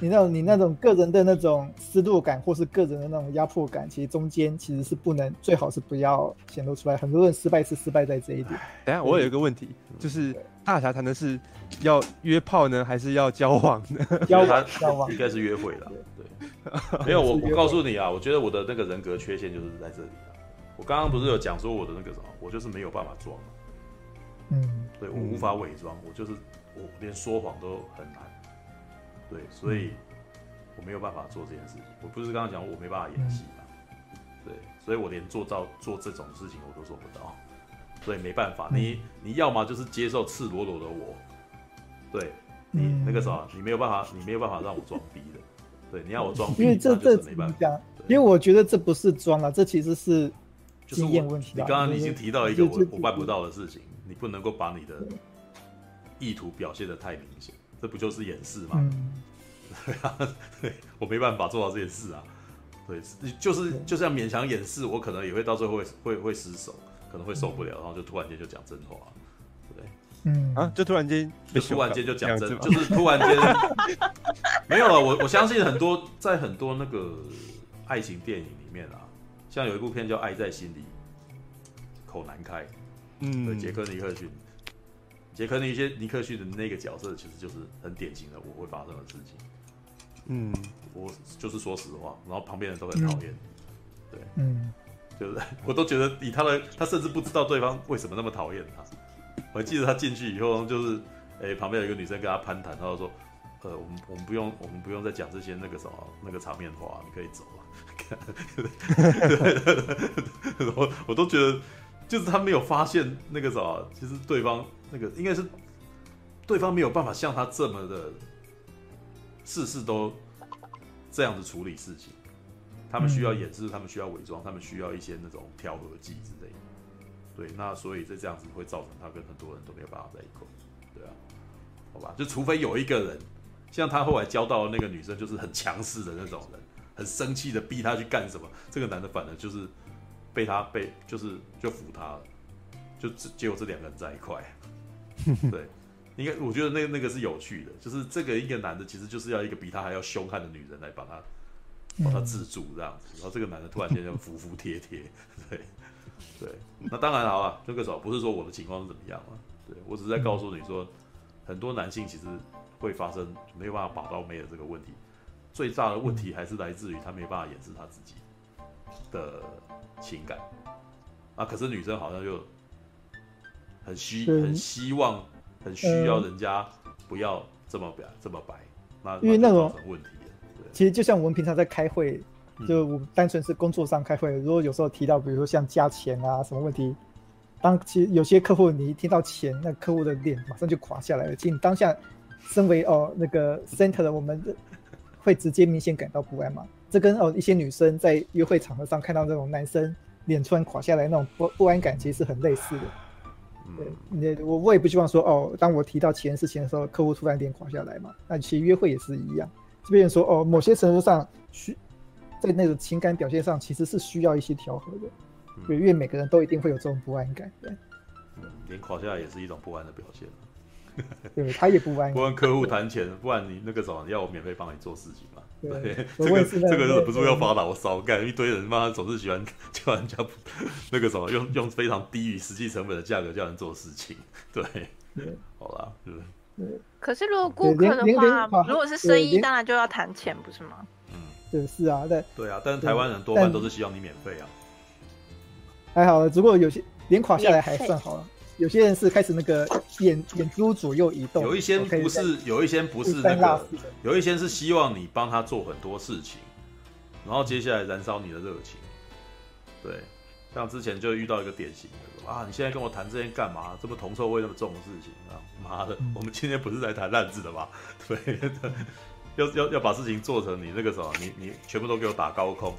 你那种你那种个人的那种失落感，或是个人的那种压迫感，其实中间其实是不能，最好是不要显露出来。很多人失败是失败在这一点。等下我有一个问题，就是大侠谈的是要约炮呢，还是要交往呢？交往，交往应该是约会了。对，没有我我告诉你啊，我觉得我的那个人格缺陷就是在这里。我刚刚不是有讲说我的那个什么，我就是没有办法装。嗯，对，我无法伪装，我就是我连说谎都很难，对，所以我没有办法做这件事情。我不是刚刚讲我没办法演戏嘛，对，所以我连做到做这种事情我都做不到，所以没办法。你你要么就是接受赤裸裸的我，对你那个什么，你没有办法，你没有办法让我装逼的，对，你要我装逼，因为这这没办法，因为我觉得这不是装啊，这其实是经验问题。你刚刚已经提到一个我我办不到的事情。你不能够把你的意图表现的太明显，这不就是掩饰吗？嗯、对啊，对，我没办法做到这件事啊。对，就是就是要勉强掩饰，我可能也会到最后会会会失手，可能会受不了，然后就突然间就讲真话，对，嗯啊，就突然间就突然间就讲真，就是突然间没有了。我我相信很多在很多那个爱情电影里面啊，像有一部片叫《爱在心里口难开》。嗯，对，杰克尼克逊，杰克尼些尼克逊的那个角色，其实就是很典型的我会发生的事情。嗯，我就是说实话，然后旁边人都很讨厌。嗯、对，嗯，就是 我都觉得以他的，他甚至不知道对方为什么那么讨厌他。我还记得他进去以后，就是哎、旁边有一个女生跟他攀谈，他就说，呃，我们我们不用，我们不用再讲这些那个什么那个场面话，你可以走了。我 我都觉得。就是他没有发现那个什么，其实对方那个应该是对方没有办法像他这么的事事都这样子处理事情，他们需要掩饰，他们需要伪装，他们需要一些那种调和剂之类的。对，那所以这这样子会造成他跟很多人都没有办法在一块。对啊，好吧，就除非有一个人，像他后来交到的那个女生，就是很强势的那种人，很生气的逼他去干什么，这个男的反而就是被他被就是就服他了，就只只有这两个人在一块，对，应该我觉得那那个是有趣的，就是这个一个男的其实就是要一个比他还要凶悍的女人来把他。把他制住这样子，然后这个男的突然间就服服帖帖，对，对，那当然好了，这个时候不是说我的情况是怎么样啊，对，我只是在告诉你说，很多男性其实会发生没有办法把到妹的这个问题，最大的问题还是来自于他没办法掩饰他自己的情感，啊，可是女生好像就很希很希望很需要人家不要这么白这么白，那因为那种问题。其实就像我们平常在开会，就我单纯是工作上开会，如果有时候提到，比如说像加钱啊什么问题，当其实有些客户你一听到钱，那客户的脸马上就垮下来了。其实当下身为哦那个 center 的我们，会直接明显感到不安嘛。这跟哦一些女生在约会场合上看到那种男生脸突然垮下来那种不不安感，其实是很类似的。对，我我也不希望说哦，当我提到钱事情的时候，客户突然脸垮下来嘛。那其实约会也是一样。这边说哦，某些程度上需在那种情感表现上，其实是需要一些调和的。对，因为每个人都一定会有这种不安感。对，嗯，脸垮下来也是一种不安的表现。对，他也不安。不跟客户谈钱，不然你那个什么，要我免费帮你做事情嘛？对，这个这个忍不住要发牢骚，干一堆人妈总是喜欢叫人家那个什么，用用非常低于实际成本的价格叫人做事情。对，好啦，是不是？可是，如果顾客的话，如果是生意，当然就要谈钱，不是吗？嗯，对，是啊，对，对啊。但是台湾人多半都是希望你免费啊。还好，如果有些连垮下来还算好了，有些人是开始那个眼眼珠左右移动。有一些不是，有一些不是那个，有一些是希望你帮他做很多事情，然后接下来燃烧你的热情。对，像之前就遇到一个典型的。啊！你现在跟我谈这些干嘛？这么铜臭味那么重的事情啊！妈的，我们今天不是在谈烂字的吧？对，要要要把事情做成你那个什么，你你全部都给我打高空，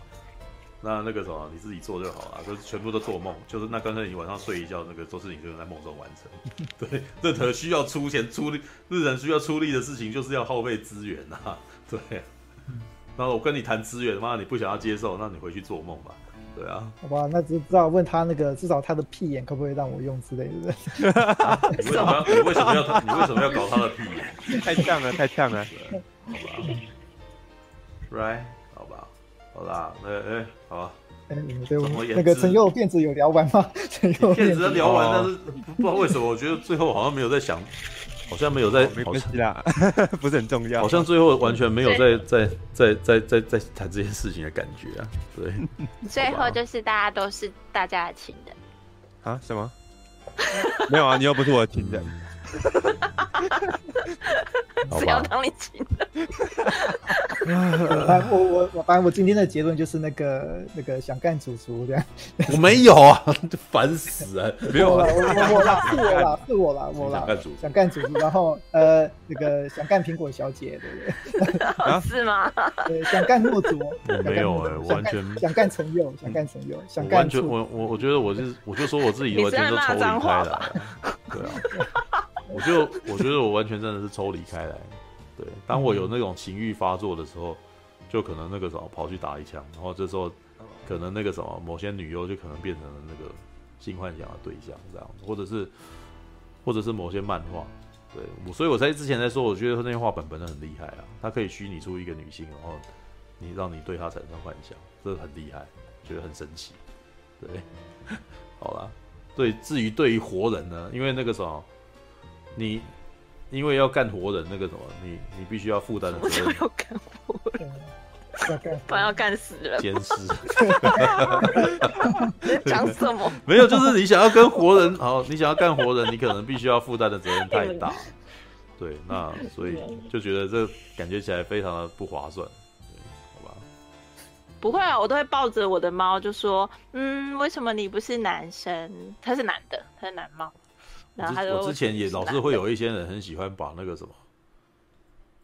那那个什么你自己做就好了，就是全部都做梦，就是那刚才你晚上睡一觉，那个做事情就能在梦中完成。对，任何需要出钱出力、日人需要出力的事情，就是要耗费资源啊。对，然后我跟你谈资源，妈的你不想要接受，那你回去做梦吧。对啊，好吧，那只知道问他那个，至少他的屁眼可不可以让我用之类的。你为什么要？你为什么要？你为什么要搞他的屁眼？太呛了，太呛了。好吧，Right，好吧，好啦，那哎，好吧。哎，对，那个陈佑辫子有聊完吗？陈佑辫子聊完，但是不知道为什么，我觉得最后好像没有在想。好像没有在，没关系啦，不是很重要。好像最后完全没有在在在在在在谈这件事情的感觉啊。对，最后就是大家都是大家的情人啊？什么？没有啊，你又不是我的情人。只要当你亲的。我我我，反正我今天的结论就是那个那个想干主厨这样。我没有啊，烦死了，没有了，我我啦，是我啦，是我啦，我啦，想干主想干主厨，然后呃那个想干苹果小姐，对不对？是吗？对，想干诺卓，没有哎，完全想干陈佑，想干陈佑，想干。完全我我我觉得我是我就说我自己完全都抽离开了，对啊。我就我觉得我完全真的是抽离开来，对，当我有那种情欲发作的时候，就可能那个什么跑去打一枪，然后这时候可能那个什么某些女优就可能变成了那个性幻想的对象这样，或者是或者是某些漫画，对，我所以我在之前在说，我觉得那些画本本的很厉害啊，它可以虚拟出一个女性，然后你让你对她产生幻想，这很厉害，觉得很神奇，对，好啦，对，至于对于活人呢，因为那个时候。你因为要干活人那个什么，你你必须要负担的责任。我要干活人，不然要干死人。监视。讲什么？没有，就是你想要跟活人，好，你想要干活人，你可能必须要负担的责任太大。对，那所以就觉得这感觉起来非常的不划算，好吧？不会啊，我都会抱着我的猫就说，嗯，为什么你不是男生？他是男的，他是男猫。我之前也老是会有一些人很喜欢把那个什么，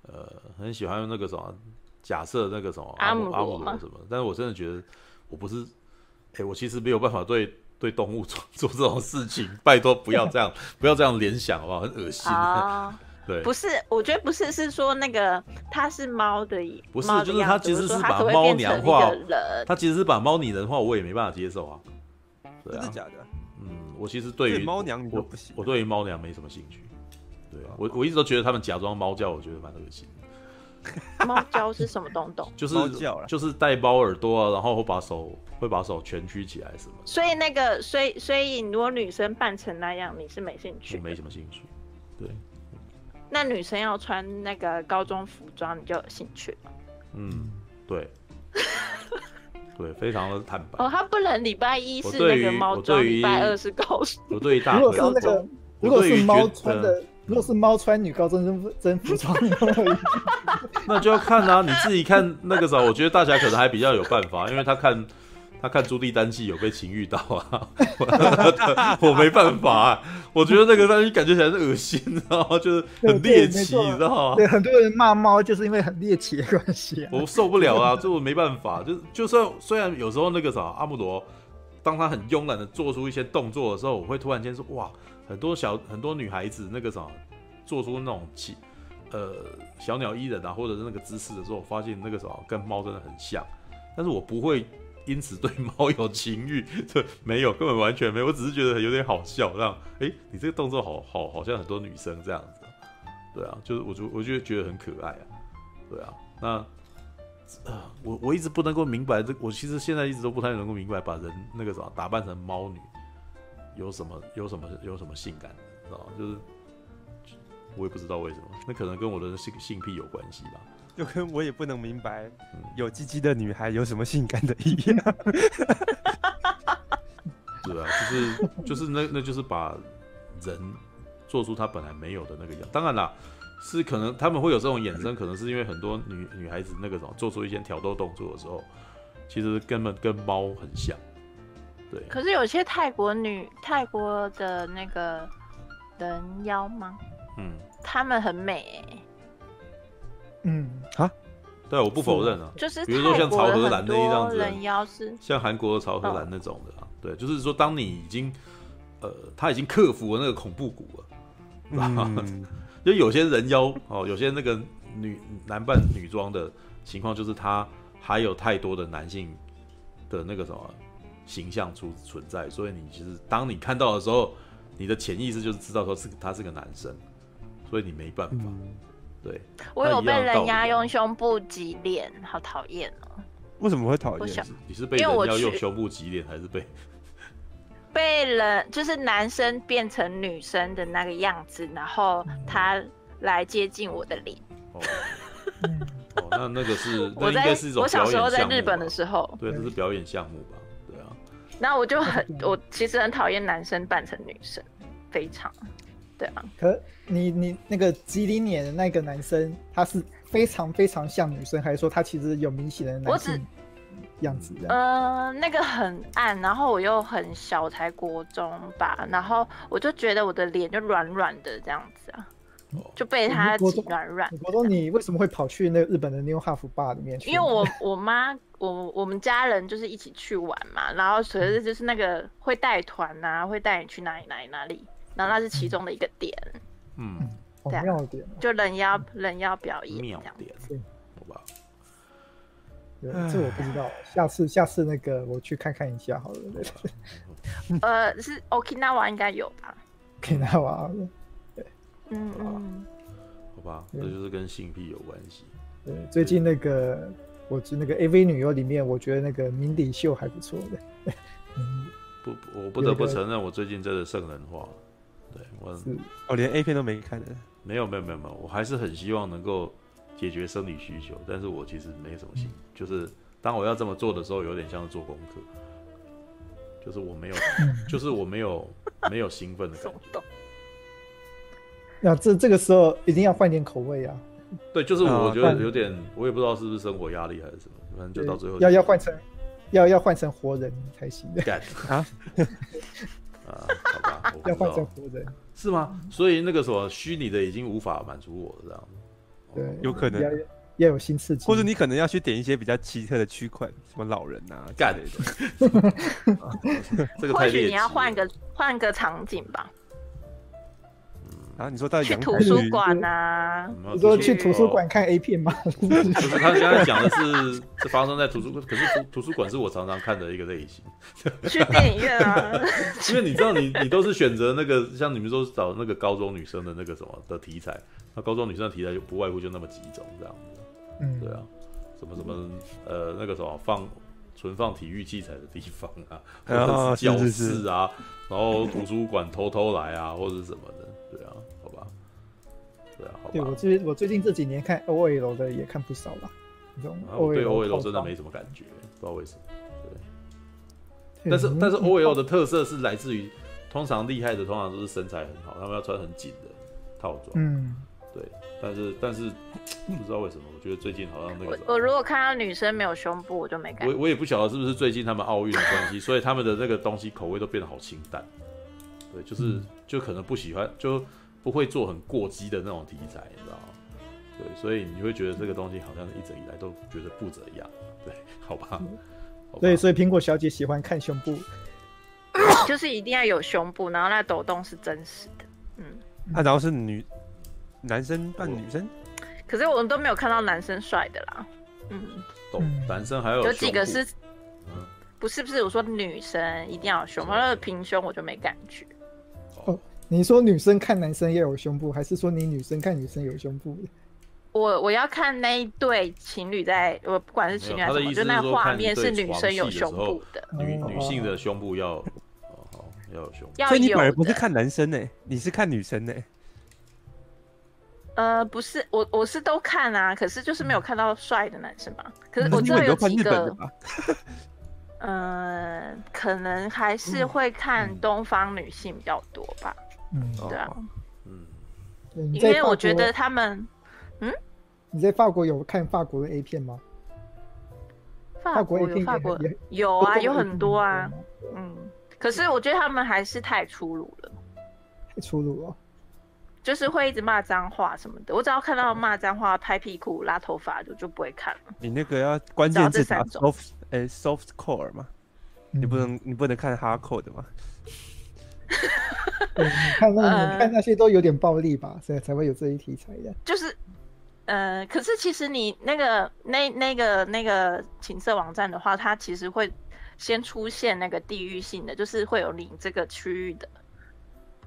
呃，很喜欢那个什么，假设那个什么阿姆阿姆什么，但是我真的觉得我不是，哎、欸，我其实没有办法对对动物 做做这种事情，拜托不要这样，不要这样联想好不好？很恶心。啊，对，不是，我觉得不是，是说那个它是猫的，不是，就是它其实是把猫娘化，它其实是把猫拟人化，我也没办法接受啊。对啊，真的假的？嗯，我其实对于猫娘我不行，我对于猫娘没什么兴趣。对啊，我我一直都觉得他们假装猫叫，我觉得蛮恶心。猫叫是什么东东？就是叫就是带猫耳朵啊，然后会把手会把手蜷曲起来什么。所以那个，所以所以如果女生扮成那样，你是没兴趣？没什么兴趣。对。那女生要穿那个高中服装，你就有兴趣？嗯，对。对，非常的坦白。哦，他不能礼拜一是那个猫装，礼拜二是高中。我对于大如果是那个，如果是猫穿的。如果是猫穿女高中生真服装，那就要看啊！你自己看那个时候，我觉得大侠可能还比较有办法，因为他看他看朱棣丹气有被情欲到啊，我没办法、啊，我觉得那个东西感觉起来是恶心，你知道吗？就是很猎奇，你知道吗？对，很多人骂猫就是因为很猎奇的关系、啊，我受不了啊！这我没办法，就就算虽然有时候那个啥阿姆罗，当他很慵懒的做出一些动作的时候，我会突然间说哇。很多小很多女孩子那个什么，做出那种起呃小鸟依人啊，或者是那个姿势的时候，我发现那个什么跟猫真的很像，但是我不会因此对猫有情欲，这没有，根本完全没有，我只是觉得有点好笑，这样，哎，你这个动作好好好像很多女生这样子，对啊，就是我就我就觉得很可爱啊，对啊，那啊我我一直不能够明白这，我其实现在一直都不太能够明白，把人那个什么打扮成猫女。有什么有什么有什么性感，知道吗？就是我也不知道为什么，那可能跟我的性性癖有关系吧。就跟我也不能明白，有鸡鸡的女孩有什么性感的一样。对啊，就是就是那那就是把人做出他本来没有的那个样。当然啦，是可能他们会有这种衍生，可能是因为很多女女孩子那个什么做出一些挑逗动作的时候，其实根本跟猫很像。对，可是有些泰国女、泰国的那个人妖吗？嗯，她们很美、欸。嗯啊，对，我不否认啊。就是比如说像曹荷兰那一样子，人妖是像韩国的曹荷兰那种的啊。哦、对，就是说，当你已经呃，他已经克服了那个恐怖谷了，嗯，就有些人妖哦，有些那个女男扮女装的情况，就是他还有太多的男性的那个什么。形象出存在，所以你其实当你看到的时候，你的潜意识就是知道说是他是个男生，所以你没办法。嗯、对，我有被人家用胸部挤脸，好讨厌哦。为什么会讨厌？想你是被人家用胸部挤脸，还是被 被人就是男生变成女生的那个样子，然后他来接近我的脸。哦，哦，那那个是那应该是一种我小时候在日本的时候，对，这是表演项目吧。对啊那我就很，我其实很讨厌男生扮成女生，非常，对啊。可你你那个吉林脸的那个男生，他是非常非常像女生，还是说他其实有明显的男性样子？呃，那个很暗，然后我又很小，才国中吧，然后我就觉得我的脸就软软的这样子啊。就被他挤软软。我说你为什么会跑去那个日本的 New Half Bar 里面去？因为我我妈我我们家人就是一起去玩嘛，然后所以就是那个会带团啊，会带你去哪里哪里哪里，然后那是其中的一个点。嗯，对，妙点，就人妖人妖表演妙点，好吧？这我不知道，下次下次那个我去看看一下好了。呃，是 Okinawa 应该有吧？Okinawa。嗯嗯，好吧，那就是跟性癖有关系。对，最近那个，我知那个 AV 女优里面，我觉得那个明底秀还不错的。不，我不得不承认，我最近真的圣人化。对，我哦，连 A 片都没看的。没有没有没有没有，我还是很希望能够解决生理需求，但是我其实没什么心，就是当我要这么做的时候，有点像是做功课，就是我没有，就是我没有没有兴奋的感觉。那这这个时候一定要换点口味啊！对，就是我觉得有点，啊、我也不知道是不是生活压力还是什么，反正就到最后要要换成，要要换成活人才行的。干啊 啊！好吧，要换成活人是吗？所以那个什么虚拟的已经无法满足我了，这样对，有可能要有新刺激，或者你可能要去点一些比较奇特的区块，什么老人啊干的，这个太。或许你要换个换个场景吧。啊，你说到去图书馆啊？你说去图书馆看 A 片吗？不是，他刚才讲的是 是发生在图书馆，可是图图书馆是我常常看的一个类型。去电影院啊？因为你知道你，你你都是选择那个像你们说找那个高中女生的那个什么的题材，那高中女生的题材就不外乎就那么几种这样子。嗯，对啊，什么什么呃那个什么放存放体育器材的地方啊，或者是教室啊，然后图书馆偷偷来啊，或者是什么的。对啊，好，对我最我最近这几年看 OL 的也看不少了，对 OL 真的没什么感觉，不知道为什么。对，但是但是 OL 的特色是来自于，通常厉害的通常都是身材很好，他们要穿很紧的套装。嗯，对。但是但是不知道为什么，我觉得最近好像那个我，我如果看到女生没有胸部，我就没感觉。我我也不晓得是不是最近他们奥运的关系，所以他们的那个东西口味都变得好清淡。对，就是。嗯就可能不喜欢，就不会做很过激的那种题材，你知道吗？对，所以你会觉得这个东西好像一直以来都觉得不怎样，对，好吧？对，所以苹果小姐喜欢看胸部，就是一定要有胸部，然后那抖动是真实的，嗯，那然后是女男生扮女生，可是我们都没有看到男生帅的啦，嗯，懂，男生还有有几个是，不是不是，我说女生一定要有胸，那个平胸我就没感觉。哦，你说女生看男生要有胸部，还是说你女生看女生有胸部？我我要看那一对情侣在，我不管是情侣还是什么，就那画面是女生有胸部的，女女性的胸部要哦好要有胸部，所以你反而不是看男生呢，你是看女生呢？呃，不是，我我是都看啊，可是就是没有看到帅的男生嘛。可是我知道有几个。嗯，可能还是会看东方女性比较多吧。嗯，对啊，嗯，因为我觉得他们，嗯，你在法国有看法国的 A 片吗？法国有法国有啊，有很多啊。嗯，可是我觉得他们还是太粗鲁了，太粗鲁了，就是会一直骂脏话什么的。我只要看到骂脏话、拍屁股、拉头发的，就不会看了。你那个要关键字打 soft core 嘛，你不能你不能看 hardcore 的吗？对，你看那你看那些都有点暴力吧，所以才会有这一题材的。就是，呃，可是其实你那个那那个那个情色网站的话，它其实会先出现那个地域性的，就是会有你这个区域的，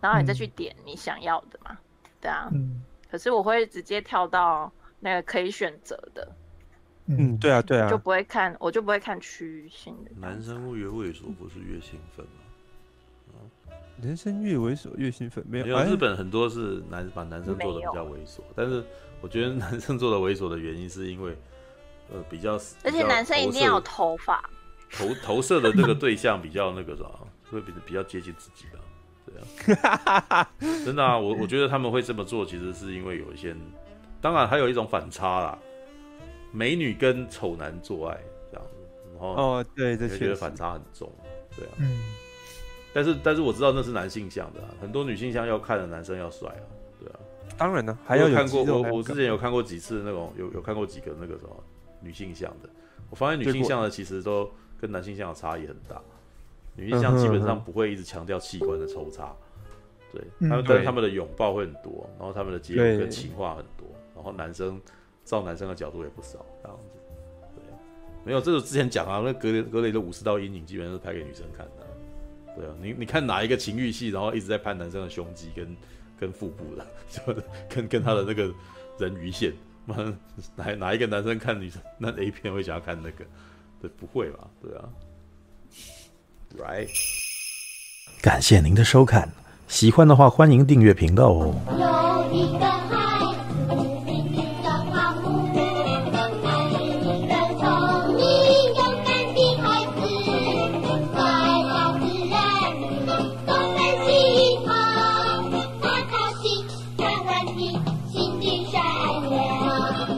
然后你再去点你想要的嘛，对啊。嗯。可是我会直接跳到那个可以选择的。嗯，对啊，对啊，就不会看，我就不会看区域性的。男生越猥琐不是越兴奋吗？啊，男生越猥琐越兴奋，没有，没有。日本很多是男把男生做的比较猥琐，但是我觉得男生做的猥琐的原因是因为，呃，比较，而且男生一定要有头发，投投射的这个对象比较那个啥，会比比较接近自己的，对啊，真的啊，我我觉得他们会这么做，其实是因为有一些，当然还有一种反差啦。美女跟丑男做爱这样子，然后哦，对，这觉得反差很重，对啊，嗯，但是但是我知道那是男性向的，啊，很多女性向要看的男生要帅啊，对啊，当然呢，还有看过我我之前有看过几次那种有有看过几个那个什么女性向的，我发现女性向的其实都跟男性向的差异很大，女性向基本上不会一直强调器官的抽插，对，他们对。他们的拥抱会很多，然后他们的接吻跟情话很多，然后男生。照男生的角度也不少，这样子，对，没有这个之前讲啊，那格雷格雷的武士道阴影基本上是拍给女生看的，对啊，你你看哪一个情欲戏，然后一直在拍男生的胸肌跟跟腹部的，就跟跟他的那个人鱼线，哪哪一个男生看女生那 A 片会想要看那个？对，不会吧？对啊，Right，感谢您的收看，喜欢的话欢迎订阅频道哦。有一个